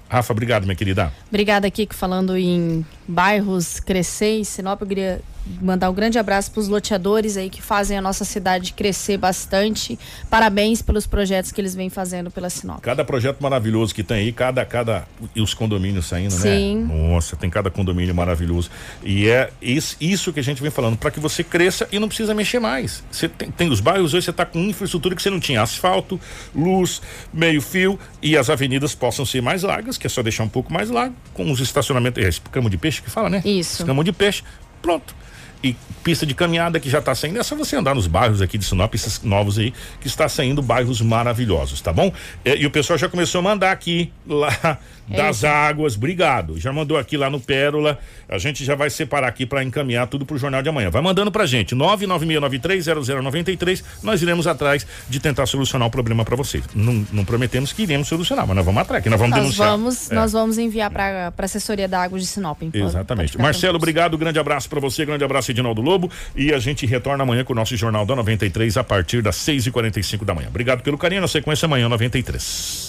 Rafa, obrigado, minha querida. Obrigada, Kiko, falando em bairros crescer em Sinop, eu queria mandar um grande abraço para os loteadores aí que fazem a nossa cidade crescer bastante. Parabéns pelos projetos que eles vêm fazendo pela Sinop. Cada projeto maravilhoso que tem aí, cada cada e os condomínios saindo, Sim. né? Nossa, tem cada condomínio maravilhoso. E é isso, que a gente vem falando, para que você cresça e não precisa mexer mais. Você tem, tem os bairros hoje você está com infraestrutura que você não tinha, asfalto, luz, meio fio e as avenidas possam ser mais largas, que é só deixar um pouco mais largo, com os estacionamentos, é, cama de peixe que fala, né? Isso. Cama de peixe, pronto e pista de caminhada que já está saindo. É só você andar nos bairros aqui de Sinop, esses novos aí, que está saindo bairros maravilhosos, tá bom? É, e o pessoal já começou a mandar aqui lá das águas, obrigado. Já mandou aqui lá no Pérola. A gente já vai separar aqui para encaminhar tudo pro jornal de amanhã. Vai mandando pra gente, 996930093. Nós iremos atrás de tentar solucionar o problema para vocês. Não, não, prometemos que iremos solucionar, mas nós vamos atrás, que nós vamos nós denunciar. Vamos, é. Nós vamos enviar para a assessoria da água de Sinop. Exatamente. Marcelo, obrigado. Grande abraço para você, grande abraço, Edinaldo Lobo. E a gente retorna amanhã com o nosso Jornal da 93 a partir das 6h45 da manhã. Obrigado pelo carinho. Na sequência, amanhã, 93.